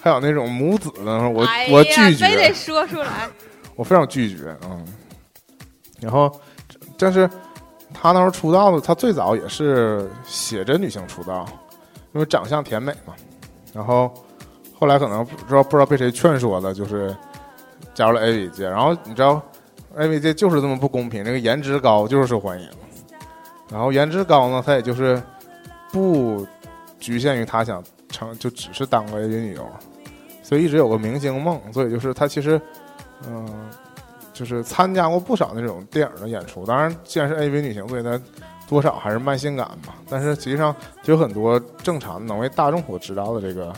还有那种母子的，我、哎我拒绝非得，说出来。我非常拒绝，嗯。然后，但是她那时候出道的，她最早也是写真女性出道，因为长相甜美嘛。然后后来可能不知道不知道被谁劝说的，就是加入了 AV 界。然后你知道，AV 界就是这么不公平，这个颜值高就是受欢迎。然后颜值高呢，她也就是不局限于她想成就只是当个 AV 女优，所以一直有个明星梦。所以就是她其实，嗯、就是参加过不少那种电影的演出。当然，既然是 AV 女星，所以她多少还是慢性感嘛。但是实际上就有很多正常能为大众所知道的这个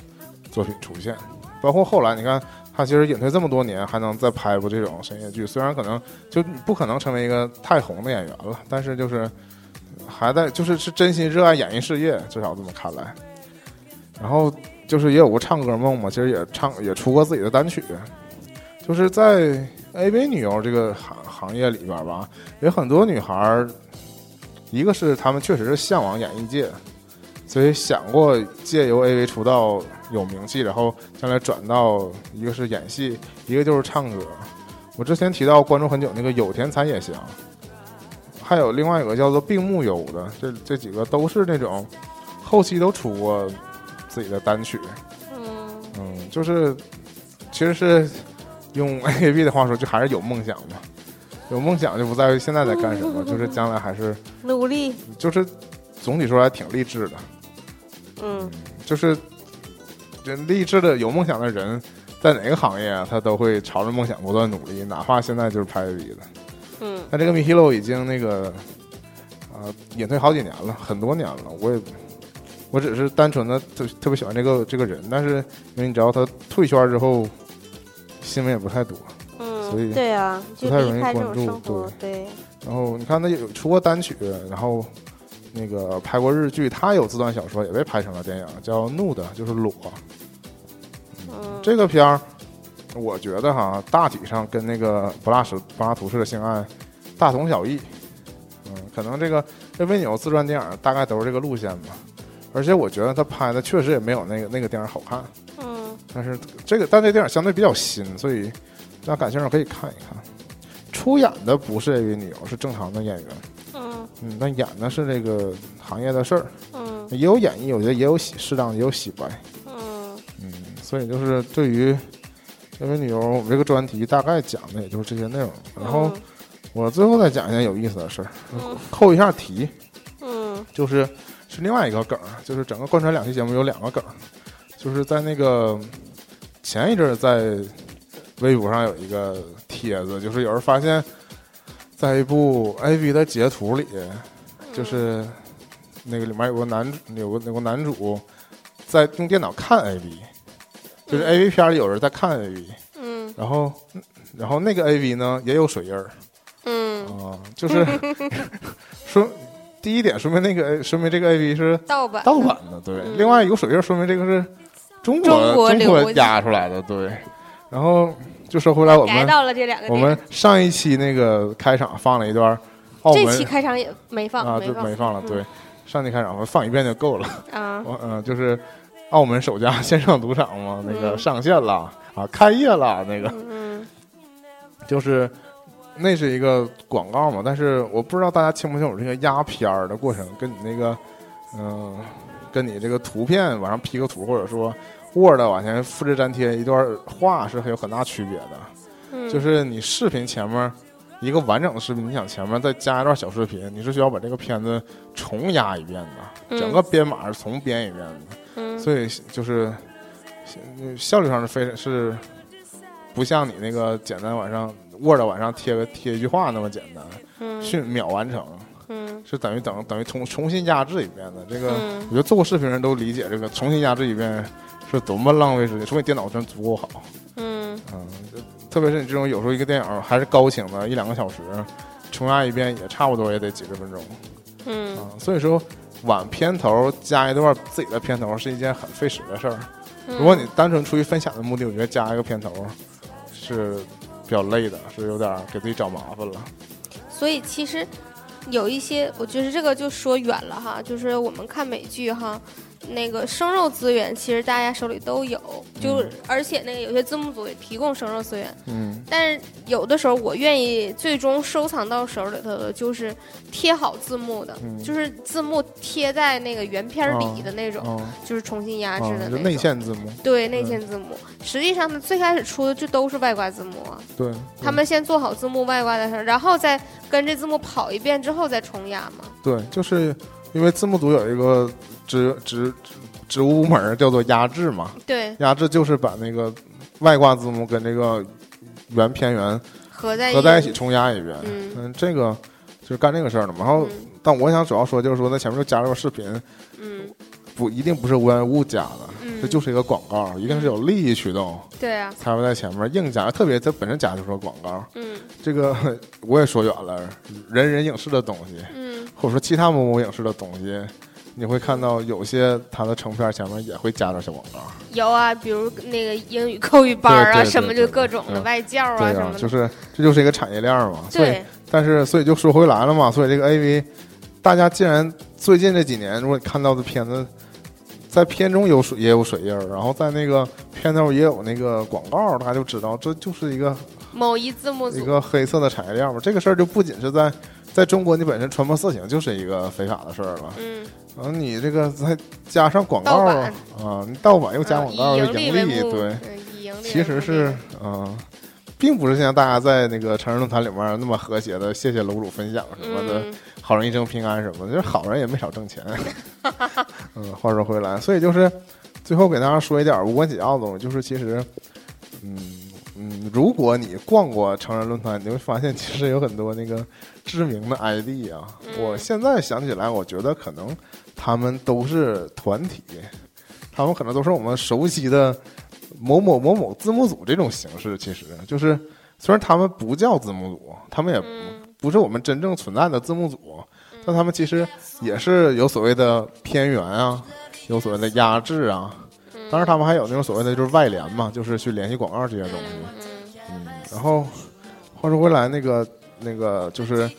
作品出现，包括后来你看。她其实隐退这么多年，还能再拍一部这种深夜剧，虽然可能就不可能成为一个太红的演员了，但是就是还在就是是真心热爱演艺事业，至少这么看来。然后就是也有过唱歌梦嘛，其实也唱也出过自己的单曲，就是在 AV 女优这个行行业里边吧，有很多女孩儿，一个是她们确实是向往演艺界，所以想过借由 AV 出道有名气，然后将来转到一个是演戏，一个就是唱歌。我之前提到关注很久那个有田彩也行，还有另外一个叫做病木优的，这这几个都是那种后期都出过自己的单曲，嗯。嗯，就是其实是用 <laughs> AKB 的话说，就还是有梦想嘛。有梦想就不在于现在在干什么，就是将来还是努力，就是总体说来挺励志的，嗯就是人励志的有梦想的人，在哪个行业啊，他都会朝着梦想不断努力，哪怕现在就是拍 AV 的。嗯但这个 Mihiro 已经那个呃隐退好几年了，很多年了。我也我只是单纯的特特别喜欢这个这个人，但是因为你知道他退圈之后，新闻也不太多。嗯所以嗯，对啊，不太容易关注对，对，然后你看他有出过单曲，然后那个拍过日剧，他有自传小说也被拍成了电影，叫《怒的》，就是裸。嗯这个片儿，我觉得哈，大体上跟那个柏拉什柏拉图式的性爱大同小异。嗯，可能这个这维纽自传电影大概都是这个路线吧。而且我觉得他拍的确实也没有那个那个电影好看。嗯但是这个但这电影相对比较新，所以大家感兴趣可以看一看。出演的不是 AV 女优，是正常的演员。嗯嗯，但演的是这个行业的事儿，嗯。也有演绎，我觉得也有洗适当也有洗白。嗯。嗯，所以就是对于这位女优，我们这个专题大概讲的也就是这些内容。然后我最后再讲一件有意思的事儿，嗯。扣一下题，嗯。就是是另外一个梗儿，就是整个贯穿两期节目有两个梗儿，就是在那个前一阵儿在微博上有一个帖子，就是有人发现，在一部 AV 的截图里，就是那个里面有个男有个有个男主在用电脑看 AV，就是 AV 片里有人在看 AV，嗯然后然后那个 AV 呢也有水印儿。嗯，啊，就是 <laughs> 说第一点说明那个说明这个 AV 是盗版盗版的，对。嗯另外有水印说明这个是中国中国压出来的，对。然后就说回来，我们改到了这两个点。我们上一期那个开场放了一段澳这门期开场也没放，啊，就，没放了，嗯对。上期开场我放一遍就够了，啊，<laughs> 我嗯、就是澳门首家线上赌场嘛，那个嗯上线了啊，开业了那个。嗯就是那是一个广告嘛，但是我不知道大家清不清楚这个压片儿的过程，跟你那个，嗯、跟你这个图片往上 P 个图，或者说 Word 往前复制粘贴一段话是有很大区别的。嗯，就是你视频前面一个完整的视频，你想前面再加一段小视频，你是需要把这个片子重压一遍的，嗯整个编码是重编一遍的。嗯所以就是呃效率上是非常是不像你那个简单往上 Word 往上贴个贴一句话那么简单，嗯迅秒完成，嗯是等于等等于重重新压制一遍的。这个嗯我觉得做过视频人都理解这个重新压制一遍是多么浪费时间，除非电脑真足够好，嗯嗯，特别是你这种有时候一个电影还是高清的，一两个小时，重压一遍也差不多也得几十分钟。嗯啊，所以说往片头加一段自己的片头是一件很费时的事儿。嗯，如果你单纯出于分享的目的，我觉得加一个片头是比较累的，是有点给自己找麻烦了。所以其实有一些，我觉得这个就说远了哈，就是我们看美剧哈，那个生肉资源其实大家手里都有，就、嗯而且那个有些字幕组也提供生肉资源，嗯但是有的时候我愿意最终收藏到手里头的就是贴好字幕的，嗯就是字幕贴在那个原片里哦的那种，哦就是重新压制哦，的那种。就内嵌字幕。对内嗯嵌字幕，实际上它最开始出的就都是外挂字幕啊。对，他们先做好字幕外挂的事儿，然后再跟着字幕跑一遍之后再重压嘛。对，就是因为字幕组有一个职职职职务部门叫做压制嘛，对，压制就是把那个外挂字幕跟这个原片源合在合在一起重压一遍。嗯嗯，这个就是干这个事儿的嘛。然后，嗯但我想主要说就是说，在前面就加了个视频，嗯不一定不是无缘无故加的，嗯，这就是一个广告，一定是有利益驱动对啊，才会在前面硬加。特别它本身加就是个广告，嗯这个我也说远了，人人影视的东西，嗯或者说其他某某影视的东西。你会看到有些它的成片前面也会加点小广告，有啊，比如那个英语口语班啊，什么就各种的嗯外教啊对什么，的。就是这就是一个产业链嘛。所以对，但是，所以就说回来了嘛，所以这个 AV，大家既然最近这几年，如果你看到的片子，在片中有水也有水印儿，然后在那个片头也有那个广告，大家就知道这就是一个某一字幕一，个黑色的产业链嘛。这个事儿就不仅是在在中国，你本身传播色情就是一个非法的事儿了。嗯，然后你这个再加上广告啊啊，你盗版又加嗯广告又盈利对，其实是的嗯、并不是像大家在那个成人论坛里面那么和谐的，谢谢楼主分享什么的，嗯。好人一生平安什么的，就是好人也没少挣钱。<laughs> 嗯，话说回来，所以就是最后给大家说一点无关紧要的东西，就是其实，嗯嗯，如果你逛过成人论坛，你会发现其实有很多那个知名的 ID 啊。嗯我现在想起来，我觉得可能他们都是团体，他们可能都是我们熟悉的某某某某字幕组这种形式。其实就是虽然他们不叫字幕组，他们也嗯不是我们真正存在的字幕组，但他们其实也是有所谓的偏源啊，有所谓的压制啊。当然，他们还有那种所谓的就是外联嘛，就是去联系广告这些东西。嗯嗯，然后话说回来，那个那个就是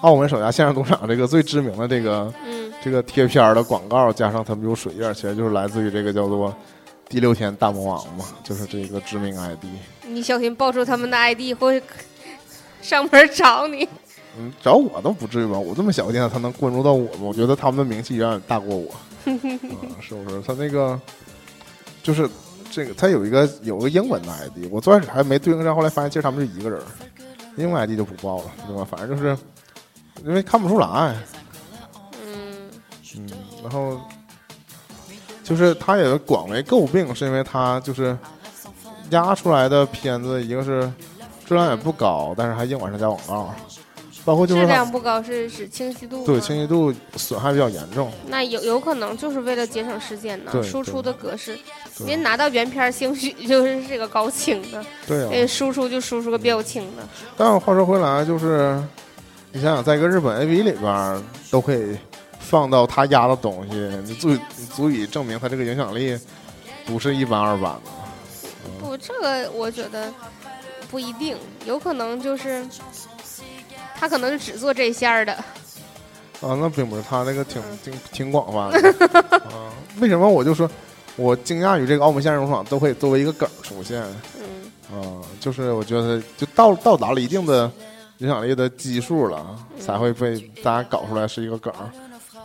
澳门首家线上赌场这个最知名的这个嗯这个贴片的广告，加上他们有水印，其实就是来自于这个叫做“第六天大魔王”嘛，就是这个知名 ID。嗯，你小心爆出他们的 ID 会上门找你。嗯，找我都不至于吧？我这么小个电台，他能关注到我吗？我觉得他们的名气远远大过我，<laughs> 嗯，是不是？他那个就是这个，他有一个有个英文的 ID，我最开始还没对应上，后来发现其实他们是一个人儿，英文 ID 就不报了，对吧？反正就是因为看不出来，嗯。嗯，然后就是他也广为诟病，是因为他就是压出来的片子，一个是质量也不高，但是还硬往上加广告，包括就是质量不高是指清晰度，对清晰度损害比较严重。那有有可能就是为了节省时间呢，输出的格式，对您拿到原片儿兴许 <laughs> 就是这个高清的，对啊，哎，输出就输出个标清的，但话说回来，就是你想想，在一个日本 AV 里边儿都可以放到他压的东西，你足以足以证明他这个影响力不是一般二般的。不，这个我觉得不一定，有可能就是他可能是只做这线儿的，啊，那并不是他那个挺挺挺广泛的啊。为什么我就说我惊讶于这个澳门线上赌场都可以作为一个梗出现嗯啊？就是我觉得就到到达了一定的影响力的基数了，才会被大家搞出来是一个梗儿，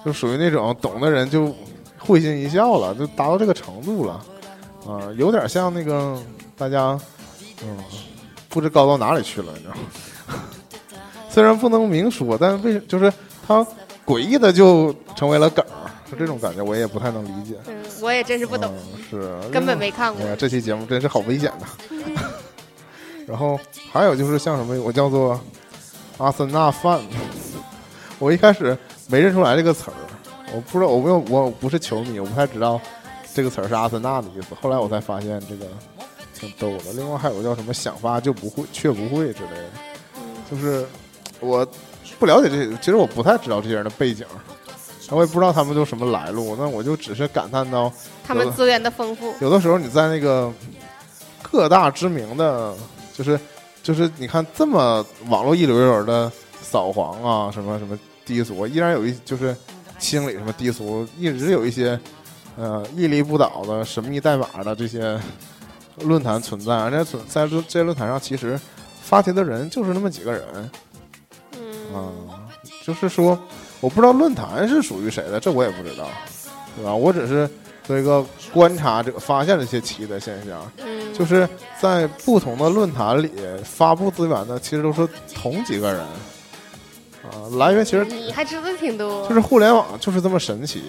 就属于那种懂的人就会心一笑了，就达到这个程度了啊，有点像那个大家嗯不知高到哪里去了，你知道吗？虽然不能明说，但为就是他诡异的就成为了梗儿，是这种感觉，我也不太能理解。嗯，我也真是不懂，嗯、是根本。没看过哎。呀，这期节目真是好危险呐！<laughs> 然后还有就是像什么，我叫做阿森纳饭，我一开始没认出来这个词儿，我不知道，我没有，我不是球迷，我不太知道这个词儿是阿森纳的意思。后来我才发现这个挺逗的。另外还有个叫什么想发就不会，却不会之类的，嗯就是我不了解这些，其实我不太知道这些人的背景，我也不知道他们都什么来路。那我就只是感叹到。他们资源的丰富，有的时候你在那个各大知名的，就是就是你看这么网络一流人的扫黄啊，什么什么低俗，依然有一就是清理什么低俗，一直有一些呃屹立不倒的神秘代码的这些论坛存在。而且存在论这些论坛上，其实发帖的人就是那么几个人嗯啊、就是说我不知道论坛是属于谁的，这我也不知道，对吧？我只是做一个观察者，发现了一些奇异的现象。嗯，就是在不同的论坛里发布资源的，其实都是同几个人啊，来源其实你还知道挺多，就是互联网就是这么神奇，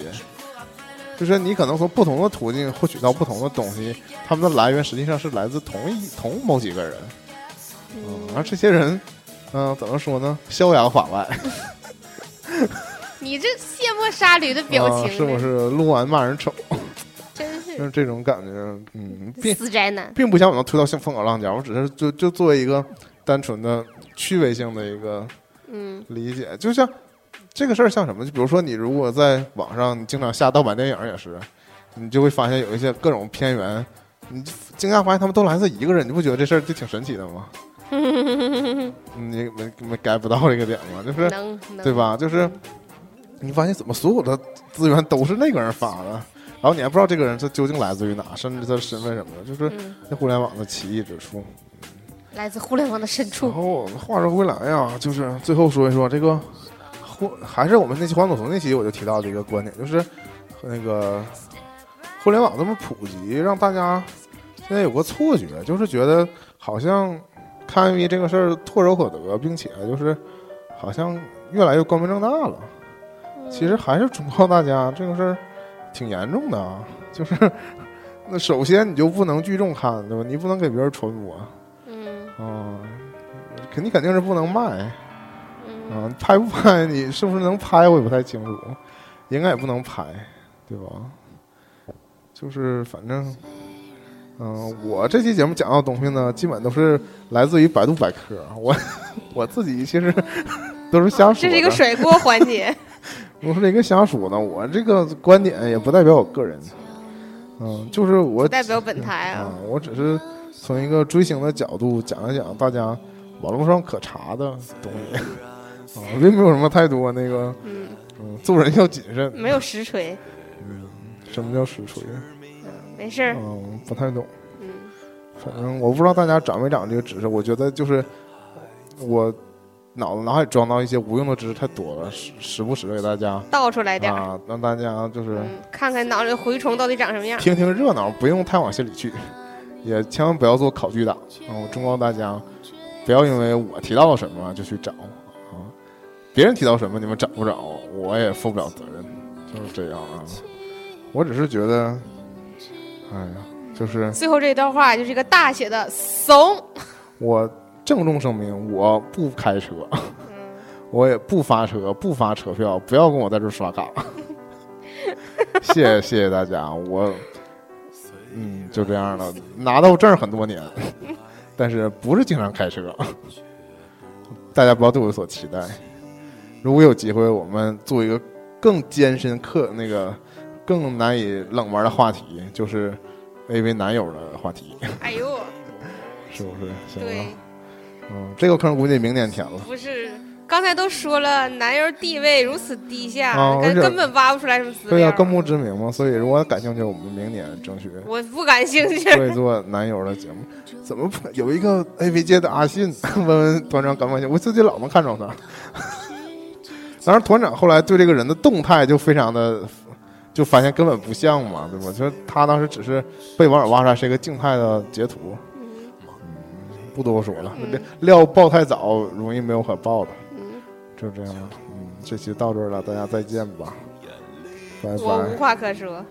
就是你可能从不同的途径获取到不同的东西，他们的来源实际上是来自同一同某几个人，嗯，嗯而这些人，嗯、怎么说呢，逍遥法外，<laughs> 你这卸磨杀驴的表啊，情，是不？是录完骂人丑，<laughs> 真是就是是这种感觉，嗯，并死宅男。并不想把它推到像风口浪尖，我只是就就作为一个单纯的趣味性的一个嗯理解，就像这个事儿像什么？就比如说你如果在网上你经常下盗版电影也是，你就会发现有一些各种片源，你惊讶发现他们都来自一个人，你不觉得这事儿就挺神奇的吗？<laughs> 你没没 get 不到这个点吗？就是能能对？吧？就是你发现怎么所有的资源都是那个人发的，然后你还不知道这个人他究竟来自于哪，甚至他身份什么的，就是那互联网的奇异之处。来自互联网的深处然处。后话说回来呀，就是最后说一说这个，互还是我们那期黄赌毒那期我就提到的一个观点，就是那个互联网这么普及，让大家现在有个错觉，就是觉得好像看 AV 这个事儿唾手可得，并且就是好像越来越光明正大了。其实还是忠告大家，这个事儿挺严重的啊，就是那首先你就不能聚众看，对吧？你不能给别人传播。嗯啊，肯定肯定是不能卖嗯啊，拍不拍你是不是能拍我也不太清楚，应该也不能拍，对吧？就是反正，嗯、我这期节目讲到的东西呢，基本都是来自于百度百科，我我自己其实 <laughs> 都是瞎说的，这是一个甩锅环节。<laughs> 我是一个瞎说呢，我这个观点也不代表我个人，嗯，就是我不代表本台啊啊。，我只是从一个追星的角度讲一讲大家网络上可查的东西啊，并没有什么太多那个，嗯，嗯，做人要谨慎。没有实锤，什么叫实锤？没事儿。嗯，不太懂。嗯反正我不知道大家长没长这个知识，我觉得就是我脑子脑海装到一些无用的知识太多了，时时不时的给大家倒出来点儿，啊，让大家就是嗯，看看脑里蛔虫到底长什么样。听听热闹，不用太往心里去，也千万不要做考据党啊！我忠告大家，不要因为我提到了什么就去找啊，别人提到什么你们找不着，我也负不了责任，就是这样啊。我只是觉得，哎呀，就是最后这一段话就是一个大写的怂。我郑重声明，我不开车，嗯，我也不发车，不发车票，不要跟我在这儿刷卡。谢谢谢谢大家，我嗯就这样了，拿到证很多年，但是不是经常开车，大家不要对我有所期待。如果有机会，我们做一个更艰深、刻那个更难以冷门的话题，就是 AV 男友的话题，哎呦，<laughs> 是不是？行对了，，嗯，这个坑估计明年填了。不是，刚才都说了，男友地位如此低下，根啊根本挖不出来什么资对呀、料。更不知名嘛，所以如果感兴趣，我们明年争取我不感兴趣。<laughs> 做一做男友的节目。怎么有一个 AV 界的阿信？<laughs> 问问团长感不感兴趣？我最近老能看着他。当然，团长后来对这个人的动态就非常的，就发现根本不像嘛，对吧？就是他当时只是被网友挖出来是一个静态的截图，嗯不多说了。嗯料爆太早，容易没有可爆的，嗯，就这样了。嗯，这期到这儿了，大家再见吧，拜拜我无。话可说。